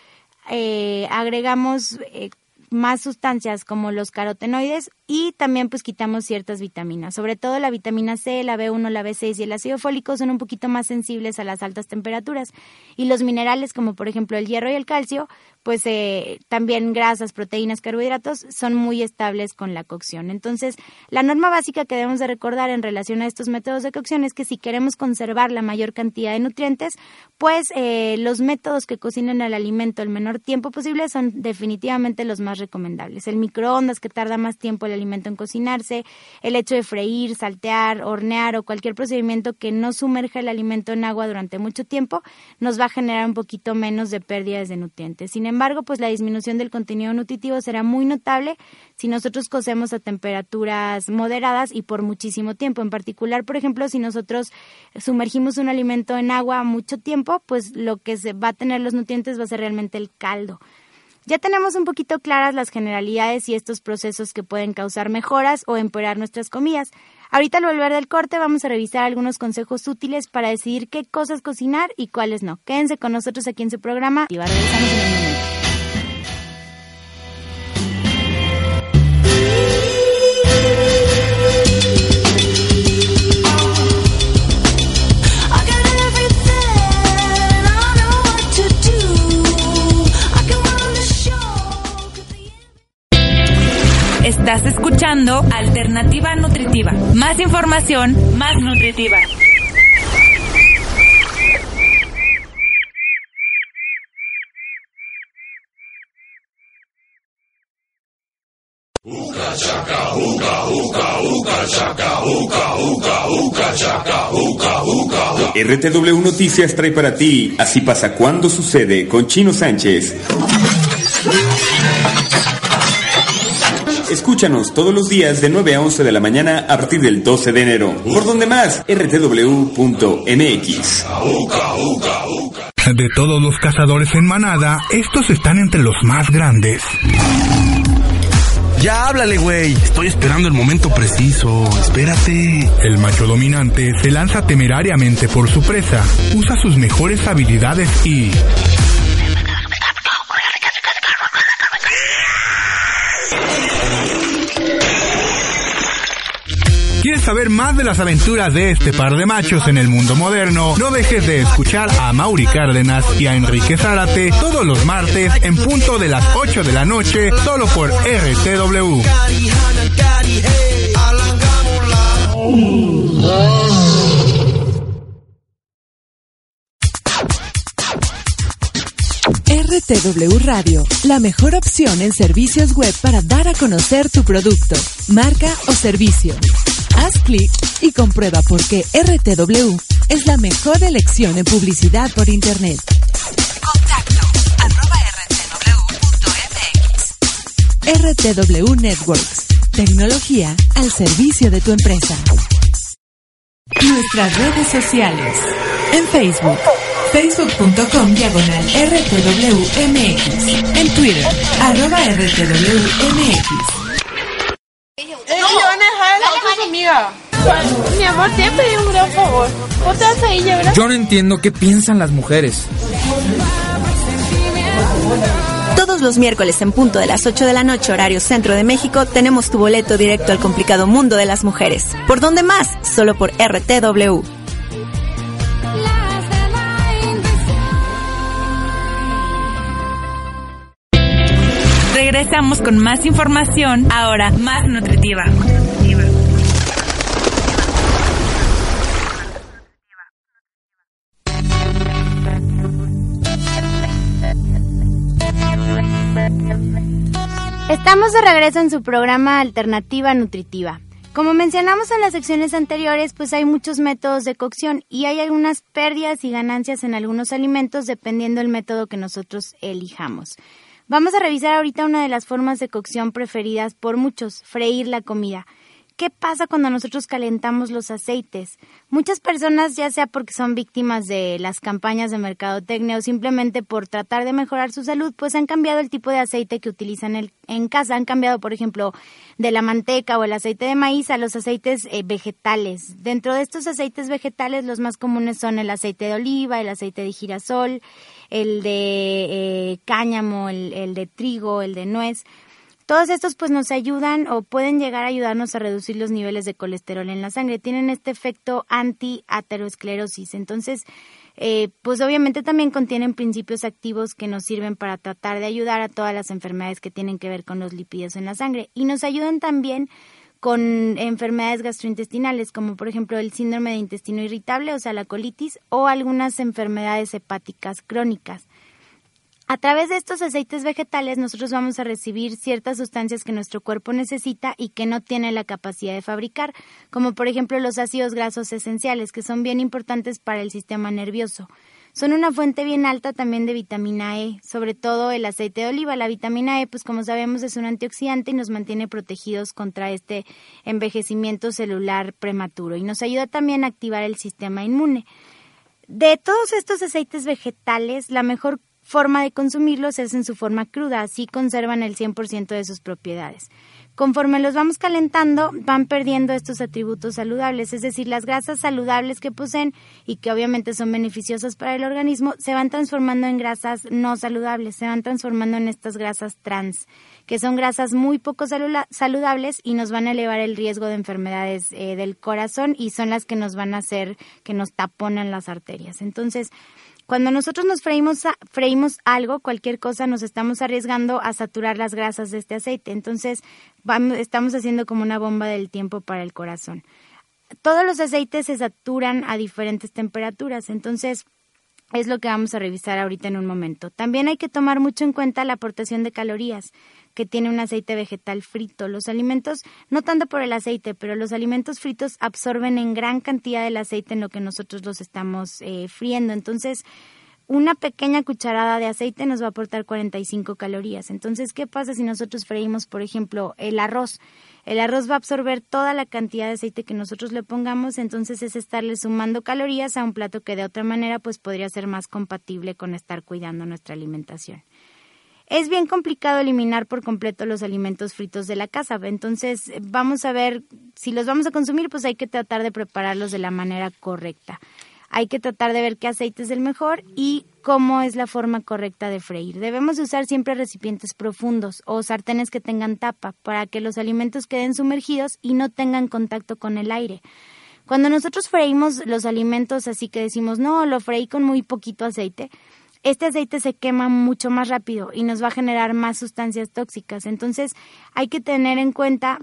eh, agregamos eh, más sustancias como los carotenoides y también pues quitamos ciertas vitaminas. Sobre todo la vitamina C, la B1, la B6 y el ácido fólico son un poquito más sensibles a las altas temperaturas. Y los minerales como por ejemplo el hierro y el calcio, pues eh, también grasas, proteínas, carbohidratos son muy estables con la cocción. Entonces, la norma básica que debemos de recordar en relación a estos métodos de cocción es que si queremos conservar la mayor cantidad de nutrientes, pues eh, los métodos que cocinen el alimento el menor tiempo posible son definitivamente los más recomendables. El microondas que tarda más tiempo el alimento en cocinarse, el hecho de freír, saltear, hornear o cualquier procedimiento que no sumerja el alimento en agua durante mucho tiempo nos va a generar un poquito menos de pérdidas de nutrientes. Sin embargo, pues la disminución del contenido nutritivo será muy notable si nosotros cocemos a temperaturas moderadas y por muchísimo tiempo. En particular, por ejemplo, si nosotros sumergimos un alimento en agua mucho tiempo, pues lo que se va a tener los nutrientes va a ser realmente el caldo. Ya tenemos un poquito claras las generalidades y estos procesos que pueden causar mejoras o empeorar nuestras comidas. Ahorita al volver del corte vamos a revisar algunos consejos útiles para decidir qué cosas cocinar y cuáles no. Quédense con nosotros aquí en su programa y regresamos en un. Alternativa Nutritiva. Más información, más nutritiva. RTW Noticias trae para ti Así pasa cuando sucede con Chino Sánchez. Escúchanos todos los días de 9 a 11 de la mañana a partir del 12 de enero. ¿Por donde más? rtw.mx. De todos los cazadores en manada, estos están entre los más grandes. Ya háblale, güey. Estoy esperando el momento preciso. Espérate. El macho dominante se lanza temerariamente por su presa, usa sus mejores habilidades y... ¿Quieres saber más de las aventuras de este par de machos en el mundo moderno? No dejes de escuchar a Mauri Cárdenas y a Enrique Zárate todos los martes en punto de las 8 de la noche, solo por RTW. RTW Radio, la mejor opción en servicios web para dar a conocer tu producto, marca o servicio. Haz clic y comprueba por qué RTW es la mejor elección en publicidad por Internet. Contacto arroba rtw.mx. RTW Networks, tecnología al servicio de tu empresa. Nuestras redes sociales. En Facebook, facebook.com diagonal rtwmx. En Twitter, arroba rtwmx. Eh, amiga. Mi amor, te pedido un gran favor. ¿Vos te vas a ir, verdad? Yo no entiendo qué piensan las mujeres. Todos los miércoles en punto de las 8 de la noche, horario centro de México, tenemos tu boleto directo al complicado mundo de las mujeres. ¿Por dónde más? Solo por RTW. Regresamos con más información, ahora más nutritiva. Estamos de regreso en su programa Alternativa Nutritiva. Como mencionamos en las secciones anteriores, pues hay muchos métodos de cocción y hay algunas pérdidas y ganancias en algunos alimentos dependiendo del método que nosotros elijamos. Vamos a revisar ahorita una de las formas de cocción preferidas por muchos, freír la comida. ¿qué pasa cuando nosotros calentamos los aceites? Muchas personas, ya sea porque son víctimas de las campañas de mercadotecnia o simplemente por tratar de mejorar su salud, pues han cambiado el tipo de aceite que utilizan en casa. Han cambiado, por ejemplo, de la manteca o el aceite de maíz a los aceites eh, vegetales. Dentro de estos aceites vegetales, los más comunes son el aceite de oliva, el aceite de girasol, el de eh, cáñamo, el, el de trigo, el de nuez. Todos estos pues nos ayudan o pueden llegar a ayudarnos a reducir los niveles de colesterol en la sangre. Tienen este efecto anti-aterosclerosis. Entonces, eh, pues obviamente también contienen principios activos que nos sirven para tratar de ayudar a todas las enfermedades que tienen que ver con los lípidos en la sangre. Y nos ayudan también con enfermedades gastrointestinales, como por ejemplo el síndrome de intestino irritable, o sea, la colitis, o algunas enfermedades hepáticas crónicas. A través de estos aceites vegetales nosotros vamos a recibir ciertas sustancias que nuestro cuerpo necesita y que no tiene la capacidad de fabricar, como por ejemplo los ácidos grasos esenciales, que son bien importantes para el sistema nervioso. Son una fuente bien alta también de vitamina E, sobre todo el aceite de oliva. La vitamina E, pues como sabemos, es un antioxidante y nos mantiene protegidos contra este envejecimiento celular prematuro y nos ayuda también a activar el sistema inmune. De todos estos aceites vegetales, la mejor forma de consumirlos es en su forma cruda, así conservan el 100% de sus propiedades. Conforme los vamos calentando, van perdiendo estos atributos saludables, es decir, las grasas saludables que poseen y que obviamente son beneficiosas para el organismo, se van transformando en grasas no saludables, se van transformando en estas grasas trans, que son grasas muy poco saludables y nos van a elevar el riesgo de enfermedades eh, del corazón y son las que nos van a hacer que nos taponan las arterias. Entonces, cuando nosotros nos freímos, freímos algo, cualquier cosa, nos estamos arriesgando a saturar las grasas de este aceite. Entonces, estamos haciendo como una bomba del tiempo para el corazón. Todos los aceites se saturan a diferentes temperaturas. Entonces, es lo que vamos a revisar ahorita en un momento. También hay que tomar mucho en cuenta la aportación de calorías que tiene un aceite vegetal frito. Los alimentos, no tanto por el aceite, pero los alimentos fritos absorben en gran cantidad el aceite en lo que nosotros los estamos eh, friendo. Entonces, una pequeña cucharada de aceite nos va a aportar 45 calorías. Entonces, ¿qué pasa si nosotros freímos, por ejemplo, el arroz? El arroz va a absorber toda la cantidad de aceite que nosotros le pongamos, entonces es estarle sumando calorías a un plato que de otra manera pues podría ser más compatible con estar cuidando nuestra alimentación. Es bien complicado eliminar por completo los alimentos fritos de la casa, entonces vamos a ver si los vamos a consumir, pues hay que tratar de prepararlos de la manera correcta hay que tratar de ver qué aceite es el mejor y cómo es la forma correcta de freír. Debemos usar siempre recipientes profundos o sartenes que tengan tapa para que los alimentos queden sumergidos y no tengan contacto con el aire. Cuando nosotros freímos los alimentos así que decimos, no, lo freí con muy poquito aceite, este aceite se quema mucho más rápido y nos va a generar más sustancias tóxicas. Entonces hay que tener en cuenta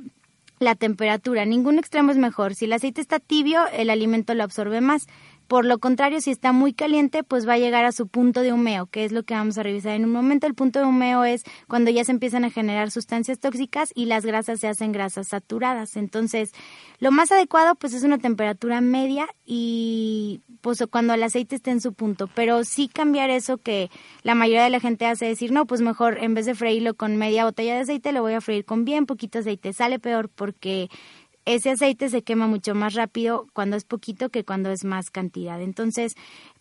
la temperatura. Ningún extremo es mejor. Si el aceite está tibio, el alimento lo absorbe más. Por lo contrario, si está muy caliente, pues va a llegar a su punto de humeo, que es lo que vamos a revisar en un momento. El punto de humeo es cuando ya se empiezan a generar sustancias tóxicas y las grasas se hacen grasas saturadas. Entonces, lo más adecuado pues es una temperatura media y pues cuando el aceite esté en su punto, pero sí cambiar eso que la mayoría de la gente hace decir, no, pues mejor en vez de freírlo con media botella de aceite, lo voy a freír con bien poquito aceite. Sale peor porque ese aceite se quema mucho más rápido cuando es poquito que cuando es más cantidad. Entonces,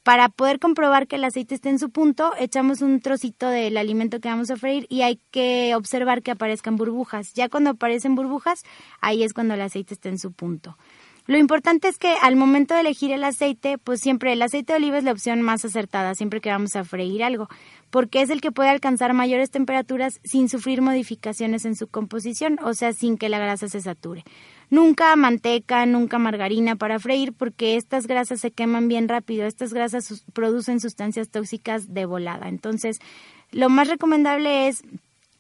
para poder comprobar que el aceite esté en su punto, echamos un trocito del alimento que vamos a freír y hay que observar que aparezcan burbujas. Ya cuando aparecen burbujas, ahí es cuando el aceite está en su punto. Lo importante es que al momento de elegir el aceite, pues siempre el aceite de oliva es la opción más acertada, siempre que vamos a freír algo, porque es el que puede alcanzar mayores temperaturas sin sufrir modificaciones en su composición, o sea, sin que la grasa se sature. Nunca manteca, nunca margarina para freír porque estas grasas se queman bien rápido. Estas grasas producen sustancias tóxicas de volada. Entonces, lo más recomendable es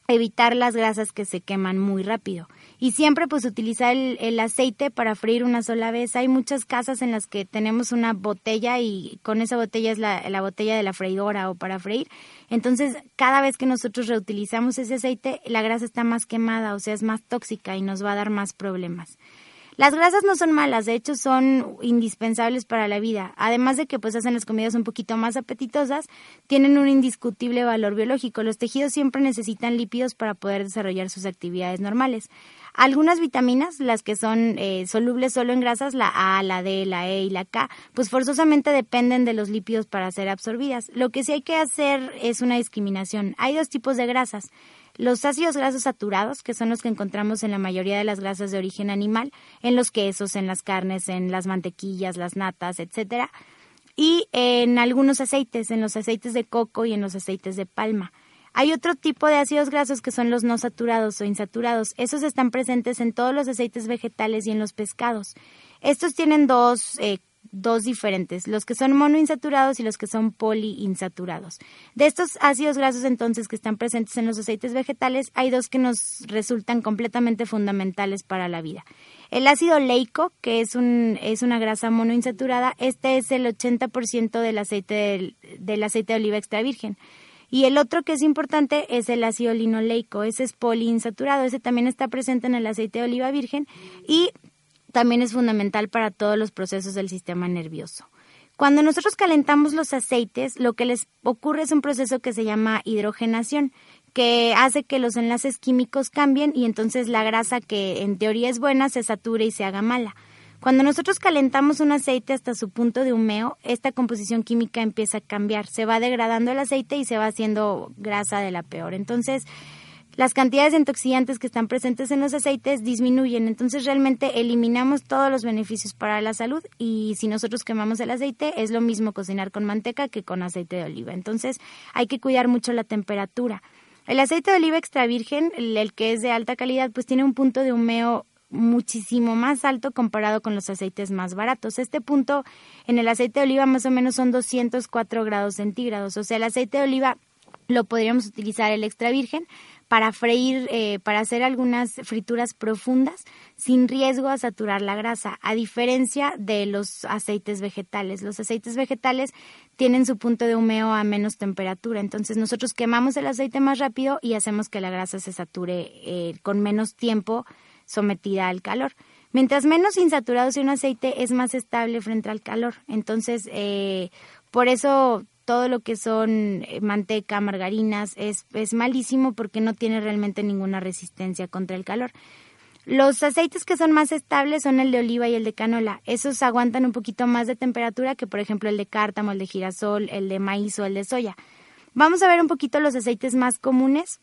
evitar las grasas que se queman muy rápido. Y siempre pues utilizar el, aceite para freír una sola vez. Hay muchas casas en las que tenemos una botella y con esa botella es la, la botella de la freidora o para freír. Entonces cada vez que nosotros reutilizamos ese aceite la grasa está más quemada, o sea es más tóxica y nos va a dar más problemas. Las grasas no son malas, de hecho son indispensables para la vida. Además de que pues hacen las comidas un poquito más apetitosas, tienen un indiscutible valor biológico. Los tejidos siempre necesitan lípidos para poder desarrollar sus actividades normales. Algunas vitaminas, las que son eh, solubles solo en grasas, la A, la D, la E y la K, pues forzosamente dependen de los lípidos para ser absorbidas. Lo que sí hay que hacer es una discriminación. Hay dos tipos de grasas. Los ácidos grasos saturados, que son los que encontramos en la mayoría de las grasas de origen animal, en los quesos, en las carnes, en las mantequillas, las natas, etcétera, y en algunos aceites, en los aceites de coco y en los aceites de palma. Hay otro tipo de ácidos grasos que son los no saturados o insaturados. Esos están presentes en todos los aceites vegetales y en los pescados. Estos tienen dos, eh, dos diferentes, los que son monoinsaturados y los que son poliinsaturados. De estos ácidos grasos entonces que están presentes en los aceites vegetales, hay dos que nos resultan completamente fundamentales para la vida. El ácido leico, que es, un, es una grasa monoinsaturada, este es el 80% del aceite, del, del aceite de oliva extra virgen. Y el otro que es importante es el ácido linoleico, ese es poliinsaturado, ese también está presente en el aceite de oliva virgen y también es fundamental para todos los procesos del sistema nervioso. Cuando nosotros calentamos los aceites, lo que les ocurre es un proceso que se llama hidrogenación, que hace que los enlaces químicos cambien y entonces la grasa que en teoría es buena se sature y se haga mala. Cuando nosotros calentamos un aceite hasta su punto de humeo, esta composición química empieza a cambiar, se va degradando el aceite y se va haciendo grasa de la peor. Entonces, las cantidades de intoxicantes que están presentes en los aceites disminuyen, entonces realmente eliminamos todos los beneficios para la salud y si nosotros quemamos el aceite es lo mismo cocinar con manteca que con aceite de oliva. Entonces hay que cuidar mucho la temperatura. El aceite de oliva extra virgen, el que es de alta calidad, pues tiene un punto de humeo muchísimo más alto comparado con los aceites más baratos. Este punto en el aceite de oliva más o menos son 204 grados centígrados. O sea, el aceite de oliva lo podríamos utilizar el extra virgen para freír, eh, para hacer algunas frituras profundas sin riesgo a saturar la grasa, a diferencia de los aceites vegetales. Los aceites vegetales tienen su punto de humeo a menos temperatura, entonces nosotros quemamos el aceite más rápido y hacemos que la grasa se sature eh, con menos tiempo sometida al calor. Mientras menos insaturado sea un aceite, es más estable frente al calor. Entonces, eh, por eso todo lo que son eh, manteca, margarinas, es, es malísimo porque no tiene realmente ninguna resistencia contra el calor. Los aceites que son más estables son el de oliva y el de canola. Esos aguantan un poquito más de temperatura que, por ejemplo, el de cártamo, el de girasol, el de maíz o el de soya. Vamos a ver un poquito los aceites más comunes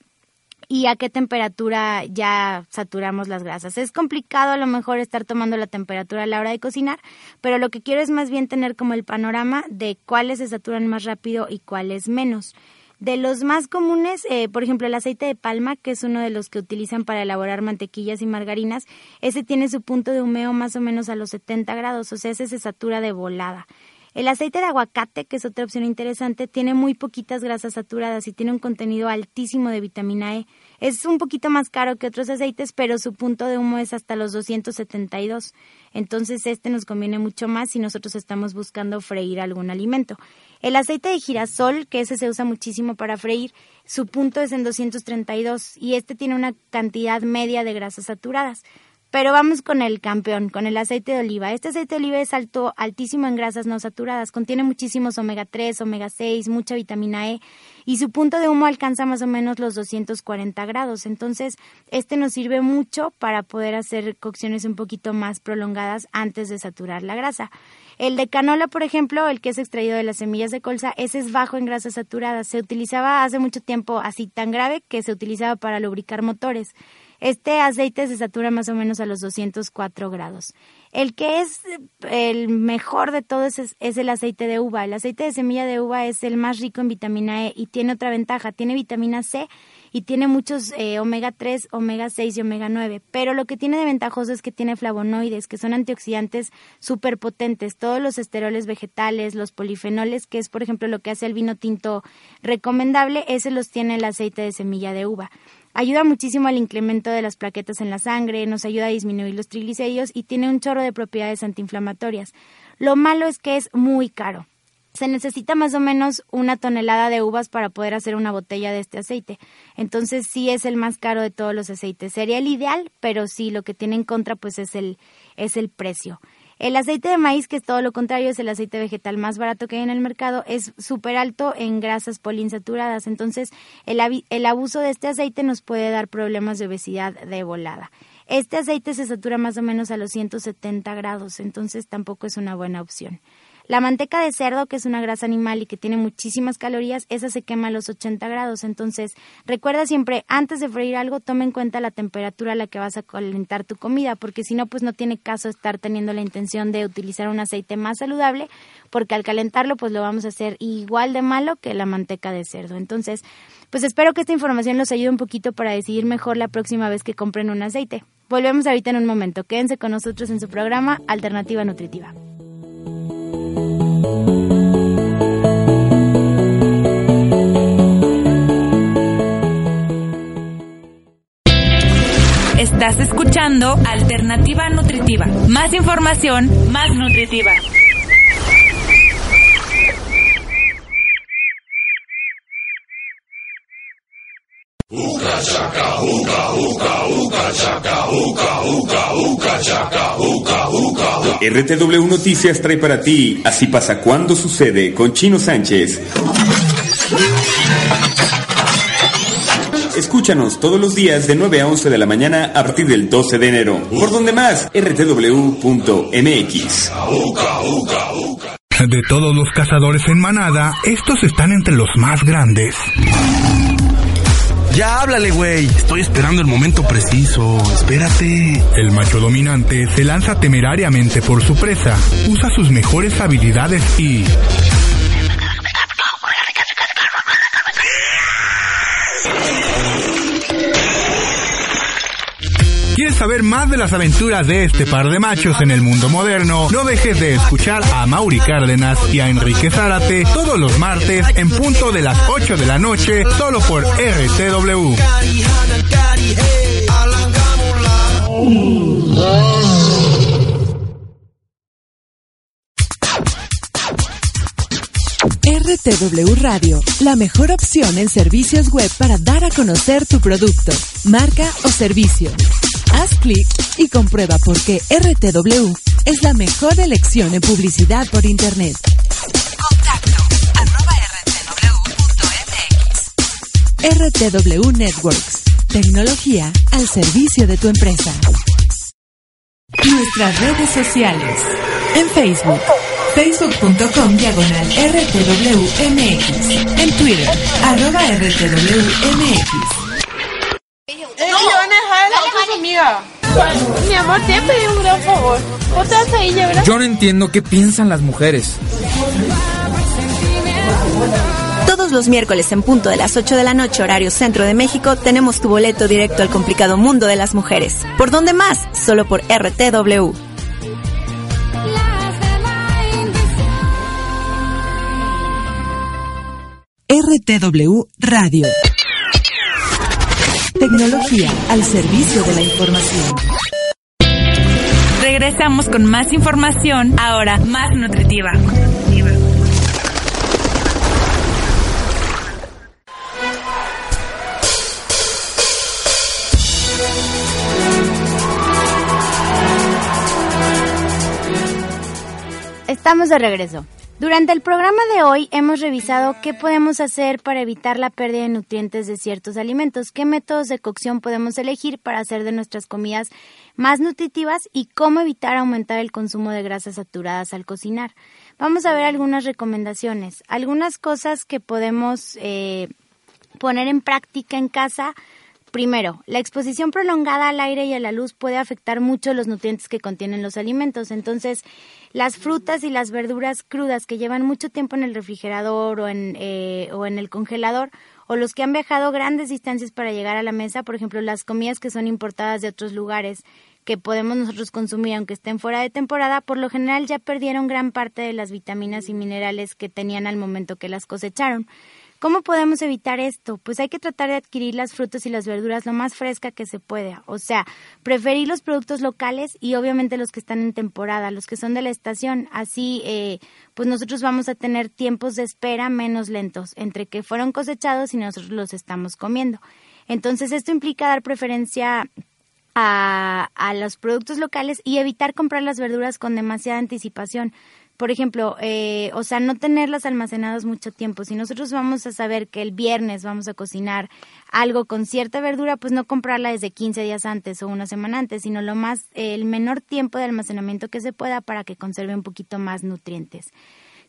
y a qué temperatura ya saturamos las grasas. Es complicado a lo mejor estar tomando la temperatura a la hora de cocinar, pero lo que quiero es más bien tener como el panorama de cuáles se saturan más rápido y cuáles menos. De los más comunes, eh, por ejemplo, el aceite de palma, que es uno de los que utilizan para elaborar mantequillas y margarinas, ese tiene su punto de humeo más o menos a los 70 grados, o sea, ese se satura de volada. El aceite de aguacate, que es otra opción interesante, tiene muy poquitas grasas saturadas y tiene un contenido altísimo de vitamina E. Es un poquito más caro que otros aceites, pero su punto de humo es hasta los 272. Entonces este nos conviene mucho más si nosotros estamos buscando freír algún alimento. El aceite de girasol, que ese se usa muchísimo para freír, su punto es en 232 y este tiene una cantidad media de grasas saturadas. Pero vamos con el campeón, con el aceite de oliva. Este aceite de oliva es alto, altísimo en grasas no saturadas, contiene muchísimos omega 3, omega 6, mucha vitamina E y su punto de humo alcanza más o menos los 240 grados. Entonces, este nos sirve mucho para poder hacer cocciones un poquito más prolongadas antes de saturar la grasa. El de canola, por ejemplo, el que es extraído de las semillas de colza, ese es bajo en grasas saturadas. Se utilizaba hace mucho tiempo así tan grave que se utilizaba para lubricar motores. Este aceite se satura más o menos a los 204 grados. El que es el mejor de todos es, el aceite de uva. El aceite de semilla de uva es el más rico en vitamina E y tiene otra ventaja, tiene vitamina C y tiene muchos eh, omega 3, omega 6 y omega 9. Pero lo que tiene de ventajoso es que tiene flavonoides, que son antioxidantes súper potentes. Todos los esteroles vegetales, los polifenoles, que es por ejemplo lo que hace el vino tinto recomendable, ese los tiene el aceite de semilla de uva. Ayuda muchísimo al incremento de las plaquetas en la sangre, nos ayuda a disminuir los triglicéridos y tiene un chorro de propiedades antiinflamatorias. Lo malo es que es muy caro. Se necesita más o menos una tonelada de uvas para poder hacer una botella de este aceite. Entonces sí es el más caro de todos los aceites. Sería el ideal, pero sí lo que tiene en contra pues es el, es el precio. El aceite de maíz, que es todo lo contrario, es el aceite vegetal más barato que hay en el mercado, es súper alto en grasas poliinsaturadas. Entonces, el, el abuso de este aceite nos puede dar problemas de obesidad de volada. Este aceite se satura más o menos a los 170 grados, entonces tampoco es una buena opción. La manteca de cerdo, que es una grasa animal y que tiene muchísimas calorías, esa se quema a los 80 grados. Entonces, recuerda siempre, antes de freír algo, toma en cuenta la temperatura a la que vas a calentar tu comida, porque si no, pues no tiene caso estar teniendo la intención de utilizar un aceite más saludable, porque al calentarlo, pues lo vamos a hacer igual de malo que la manteca de cerdo. Entonces, pues espero que esta información los ayude un poquito para decidir mejor la próxima vez que compren un aceite. Volvemos ahorita en un momento. Quédense con nosotros en su programa Alternativa Nutritiva. Alternativa Nutritiva. Más información, más nutritiva. RTW Noticias trae para ti Así pasa cuando sucede con Chino Sánchez. Escúchanos todos los días de 9 a 11 de la mañana a partir del 12 de enero. Por donde más, rtw.mx. De todos los cazadores en manada, estos están entre los más grandes. Ya háblale, güey. Estoy esperando el momento preciso. Espérate. El macho dominante se lanza temerariamente por su presa, usa sus mejores habilidades y... ¿Quieres saber más de las aventuras de este par de machos en el mundo moderno? No dejes de escuchar a Mauri Cárdenas y a Enrique Zárate todos los martes en punto de las 8 de la noche, solo por RTW. RTW Radio, la mejor opción en servicios web para dar a conocer tu producto, marca o servicio. Haz clic y comprueba por qué RTW es la mejor elección en publicidad por Internet. Contacto arroba rtw.mx. RTW Networks, tecnología al servicio de tu empresa. Nuestras redes sociales. En Facebook, facebook.com diagonal rtwmx. En Twitter, arroba rtwmx. Eh, Leona, jala con su amiga. Mi amor, te un gran favor. ¿Vos te vas a ir, ¿verdad? Yo no entiendo qué piensan las mujeres. Todos los miércoles en punto de las 8 de la noche, horario centro de México, tenemos tu boleto directo al complicado mundo de las mujeres. ¿Por dónde más? Solo por RTW. RTW Radio. Tecnología al servicio de la información. Regresamos con más información, ahora más nutritiva. Estamos de regreso. Durante el programa de hoy hemos revisado qué podemos hacer para evitar la pérdida de nutrientes de ciertos alimentos, qué métodos de cocción podemos elegir para hacer de nuestras comidas más nutritivas y cómo evitar aumentar el consumo de grasas saturadas al cocinar. Vamos a ver algunas recomendaciones, algunas cosas que podemos eh, poner en práctica en casa Primero, la exposición prolongada al aire y a la luz puede afectar mucho los nutrientes que contienen los alimentos. Entonces, las frutas y las verduras crudas que llevan mucho tiempo en el refrigerador o en, eh, o en el congelador, o los que han viajado grandes distancias para llegar a la mesa, por ejemplo, las comidas que son importadas de otros lugares que podemos nosotros consumir aunque estén fuera de temporada, por lo general ya perdieron gran parte de las vitaminas y minerales que tenían al momento que las cosecharon. ¿Cómo podemos evitar esto? Pues hay que tratar de adquirir las frutas y las verduras lo más fresca que se pueda. O sea, preferir los productos locales y obviamente los que están en temporada, los que son de la estación. Así, eh, pues nosotros vamos a tener tiempos de espera menos lentos entre que fueron cosechados y nosotros los estamos comiendo. Entonces, esto implica dar preferencia a, a los productos locales y evitar comprar las verduras con demasiada anticipación por ejemplo, eh, o sea, no tenerlas almacenadas mucho tiempo. Si nosotros vamos a saber que el viernes vamos a cocinar algo con cierta verdura, pues no comprarla desde 15 días antes o una semana antes, sino lo más, el menor tiempo de almacenamiento que se pueda para que conserve un poquito más nutrientes.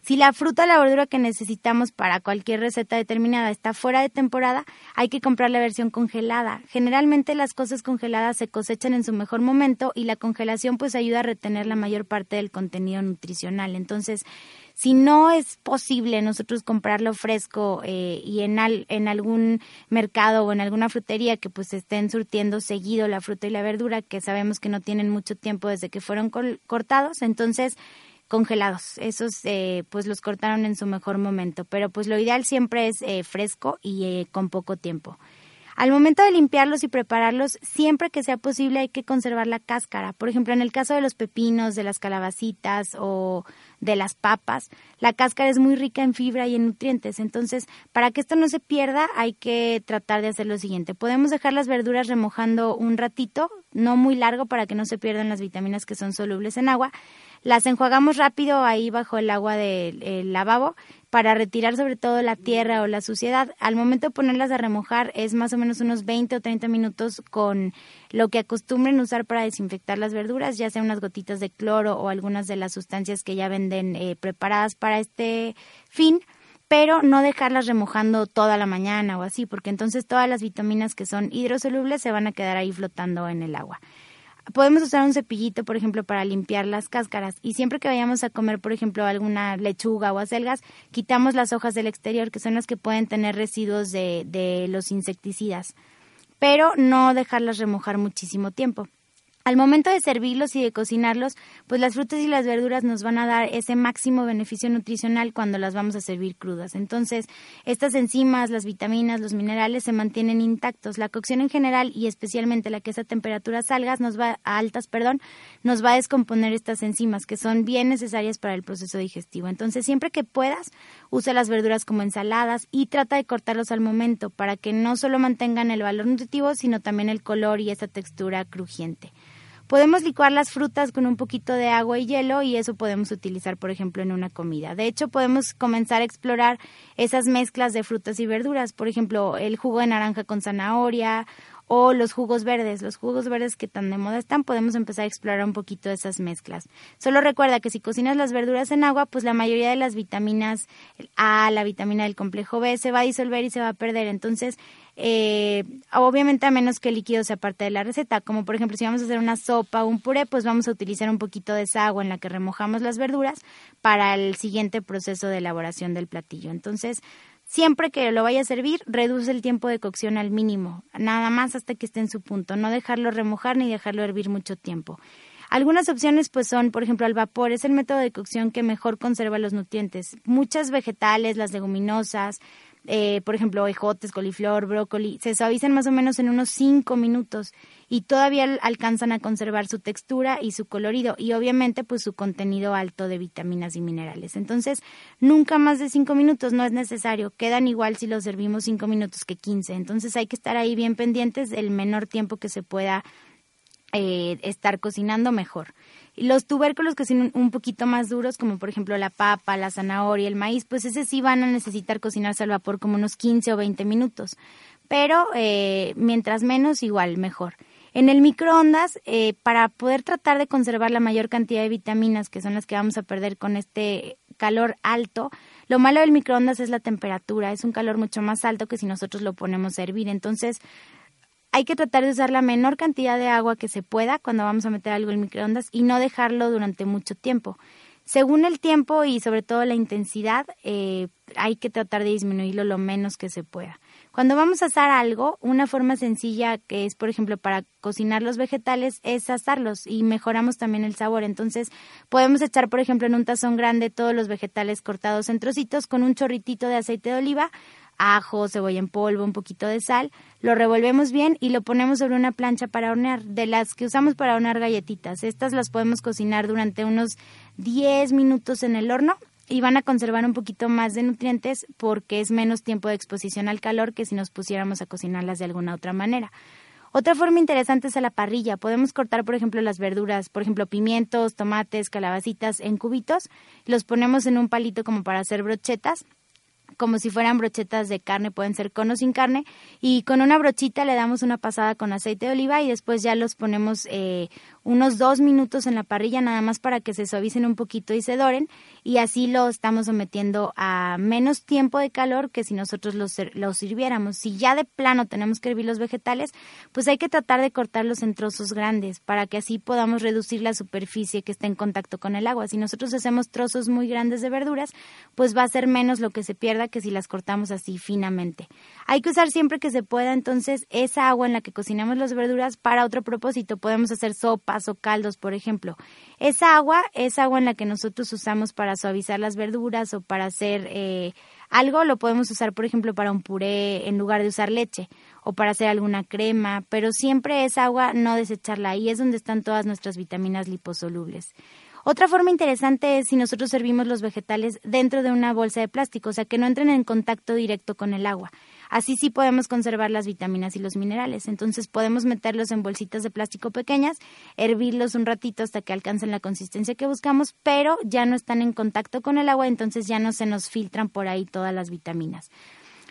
Si la fruta o la verdura que necesitamos para cualquier receta determinada está fuera de temporada, hay que comprar la versión congelada. Generalmente las cosas congeladas se cosechan en su mejor momento y la congelación pues ayuda a retener la mayor parte del contenido nutricional. Entonces, si no es posible nosotros comprarlo fresco eh, y en, en algún mercado o en alguna frutería que pues estén surtiendo seguido la fruta y la verdura, que sabemos que no tienen mucho tiempo desde que fueron cortados, entonces congelados. Esos eh, pues los cortaron en su mejor momento, pero pues lo ideal siempre es eh, fresco y eh, con poco tiempo. Al momento de limpiarlos y prepararlos, siempre que sea posible hay que conservar la cáscara. Por ejemplo, en el caso de los pepinos, de las calabacitas o de las papas, la cáscara es muy rica en fibra y en nutrientes. Entonces, para que esto no se pierda, hay que tratar de hacer lo siguiente. Podemos dejar las verduras remojando un ratito, no muy largo para que no se pierdan las vitaminas que son solubles en agua. Las enjuagamos rápido ahí bajo el agua del lavabo para retirar sobre todo la tierra o la suciedad. Al momento de ponerlas a remojar es más o menos unos 20 o 30 minutos con lo que acostumbren usar para desinfectar las verduras, ya sea unas gotitas de cloro o algunas de las sustancias que ya venden eh, preparadas para este fin pero no dejarlas remojando toda la mañana o así, porque entonces todas las vitaminas que son hidrosolubles se van a quedar ahí flotando en el agua podemos usar un cepillito, por ejemplo, para limpiar las cáscaras. Y siempre que vayamos a comer, por ejemplo, alguna lechuga o acelgas, quitamos las hojas del exterior, que son las que pueden tener residuos de, de los insecticidas. Pero no dejarlas remojar muchísimo tiempo. Al momento de servirlos y de cocinarlos, pues las frutas y las verduras nos van a dar ese máximo beneficio nutricional cuando las vamos a servir crudas. Entonces, estas enzimas, las vitaminas, los minerales se mantienen intactos. La cocción en general y especialmente la que es a temperaturas algas nos va a altas, perdón, nos va a descomponer estas enzimas que son bien necesarias para el proceso digestivo. Entonces, siempre que puedas, usa las verduras como ensaladas y trata de cortarlos al momento para que no solo mantengan el valor nutritivo, sino también el color y esa textura crujiente. Podemos licuar las frutas con un poquito de agua y hielo y eso podemos utilizar, por ejemplo, en una comida. De hecho, podemos comenzar a explorar esas mezclas de frutas y verduras, por ejemplo, el jugo de naranja con zanahoria o los jugos verdes, los jugos verdes que tan de moda están, podemos empezar a explorar un poquito esas mezclas. Solo recuerda que si cocinas las verduras en agua, pues la mayoría de las vitaminas A, la vitamina del complejo B, se va a disolver y se va a perder. Entonces, eh, obviamente a menos que el líquido sea parte de la receta, como por ejemplo si vamos a hacer una sopa o un puré, pues vamos a utilizar un poquito de esa agua en la que remojamos las verduras para el siguiente proceso de elaboración del platillo. Entonces, Siempre que lo vaya a servir, reduce el tiempo de cocción al mínimo, nada más hasta que esté en su punto, no dejarlo remojar ni dejarlo hervir mucho tiempo. Algunas opciones pues son, por ejemplo, al vapor, es el método de cocción que mejor conserva los nutrientes. Muchas vegetales, las leguminosas, eh, por ejemplo, ejotes, coliflor, brócoli, se suavizan más o menos en unos 5 minutos y todavía alcanzan a conservar su textura y su colorido y obviamente pues su contenido alto de vitaminas y minerales. Entonces, nunca más de 5 minutos, no es necesario, quedan igual si los servimos 5 minutos que 15. Entonces hay que estar ahí bien pendientes el menor tiempo que se pueda eh, estar cocinando mejor. Los tubérculos que son un poquito más duros, como por ejemplo la papa, la zanahoria, el maíz, pues ese sí van a necesitar cocinarse al vapor como unos 15 o 20 minutos. Pero eh, mientras menos, igual, mejor. En el microondas, eh, para poder tratar de conservar la mayor cantidad de vitaminas, que son las que vamos a perder con este calor alto, lo malo del microondas es la temperatura, es un calor mucho más alto que si nosotros lo ponemos a hervir. Entonces, hay que tratar de usar la menor cantidad de agua que se pueda cuando vamos a meter algo en microondas y no dejarlo durante mucho tiempo. Según el tiempo y sobre todo la intensidad, eh, hay que tratar de disminuirlo lo menos que se pueda. Cuando vamos a asar algo, una forma sencilla que es, por ejemplo, para cocinar los vegetales es asarlos y mejoramos también el sabor. Entonces, podemos echar, por ejemplo, en un tazón grande todos los vegetales cortados en trocitos con un chorritito de aceite de oliva, ajo, cebolla en polvo, un poquito de sal, lo revolvemos bien y lo ponemos sobre una plancha para hornear, de las que usamos para hornear galletitas. Estas las podemos cocinar durante unos 10 minutos en el horno y van a conservar un poquito más de nutrientes porque es menos tiempo de exposición al calor que si nos pusiéramos a cocinarlas de alguna otra manera. Otra forma interesante es a la parrilla. Podemos cortar, por ejemplo, las verduras, por ejemplo, pimientos, tomates, calabacitas en cubitos, los ponemos en un palito como para hacer brochetas como si fueran brochetas de carne, pueden ser con o sin carne, y con una brochita le damos una pasada con aceite de oliva y después ya los ponemos eh, unos dos minutos en la parrilla nada más para que se suavicen un poquito y se doren y así lo estamos sometiendo a menos tiempo de calor que si nosotros los, los sirviéramos. Si ya de plano tenemos que hervir los vegetales, pues hay que tratar de cortarlos en trozos grandes para que así podamos reducir la superficie que está en contacto con el agua. Si nosotros hacemos trozos muy grandes de verduras, pues va a ser menos lo que se pierda que si las cortamos así finamente. Hay que usar siempre que se pueda entonces esa agua en la que cocinamos las verduras para otro propósito. Podemos hacer sopa o caldos, por ejemplo. Esa agua es agua en la que nosotros usamos para suavizar las verduras o para hacer eh, algo, lo podemos usar, por ejemplo, para un puré en lugar de usar leche o para hacer alguna crema, pero siempre es agua no desecharla. Ahí es donde están todas nuestras vitaminas liposolubles. Otra forma interesante es si nosotros servimos los vegetales dentro de una bolsa de plástico, o sea, que no entren en contacto directo con el agua. Así sí podemos conservar las vitaminas y los minerales. Entonces podemos meterlos en bolsitas de plástico pequeñas, hervirlos un ratito hasta que alcancen la consistencia que buscamos, pero ya no están en contacto con el agua, entonces ya no se nos filtran por ahí todas las vitaminas.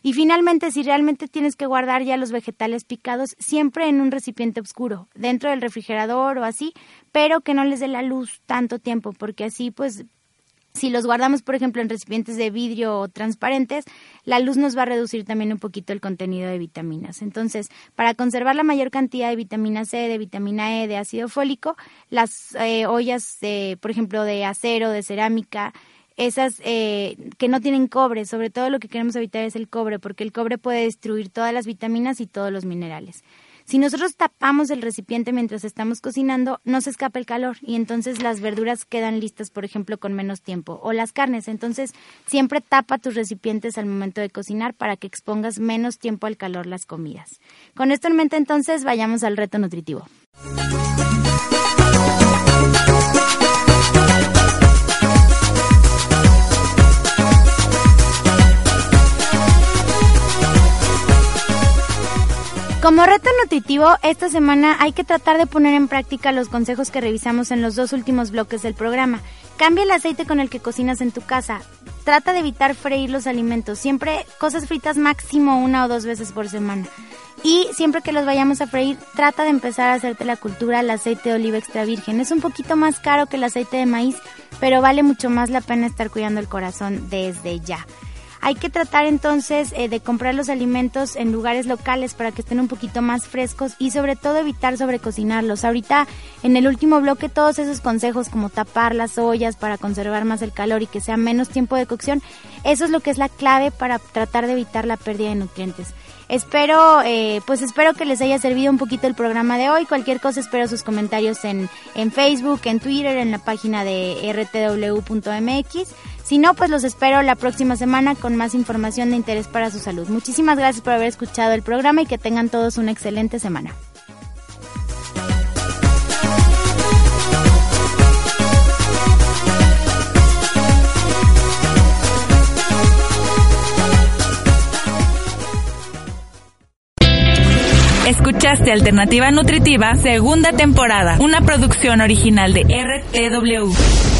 Y finalmente, si realmente tienes que guardar ya los vegetales picados, siempre en un recipiente oscuro, dentro del refrigerador o así, pero que no les dé la luz tanto tiempo, porque así pues si los guardamos, por ejemplo, en recipientes de vidrio o transparentes, la luz nos va a reducir también un poquito el contenido de vitaminas. Entonces, para conservar la mayor cantidad de vitamina C, de vitamina E, de ácido fólico, las eh, ollas, por ejemplo, de acero, de cerámica, esas eh, que no tienen cobre, sobre todo lo que queremos evitar es el cobre, porque el cobre puede destruir todas las vitaminas y todos los minerales. Si nosotros tapamos el recipiente mientras estamos cocinando, no se escapa el calor y entonces las verduras quedan listas, por ejemplo, con menos tiempo. O las carnes, entonces siempre tapa tus recipientes al momento de cocinar para que expongas menos tiempo al calor las comidas. Con esto en mente, entonces, vayamos al reto nutritivo. Como reto nutritivo, esta semana hay que tratar de poner en práctica los consejos que revisamos en los dos últimos bloques del programa. Cambia el aceite con el que cocinas en tu casa. Trata de evitar freír los alimentos. Siempre cosas fritas máximo una o dos veces por semana. Y siempre que los vayamos a freír, trata de empezar a hacerte la cultura al aceite de oliva extra virgen. Es un poquito más caro que el aceite de maíz, pero vale mucho más la pena estar cuidando el corazón desde ya. Hay que tratar entonces eh, de comprar los alimentos en lugares locales para que estén un poquito más frescos y sobre todo evitar sobrecocinarlos. Ahorita en el último bloque todos esos consejos como tapar las ollas para conservar más el calor y que sea menos tiempo de cocción, eso es lo que es la clave para tratar de evitar la pérdida de nutrientes. Espero, eh, pues espero que les haya servido un poquito el programa de hoy. Cualquier cosa espero sus comentarios en, en Facebook, en Twitter, en la página de rtw.mx. Si no, pues los espero la próxima semana con más información de interés para su salud. Muchísimas gracias por haber escuchado el programa y que tengan todos una excelente semana. Escuchaste Alternativa Nutritiva, segunda temporada, una producción original de RTW.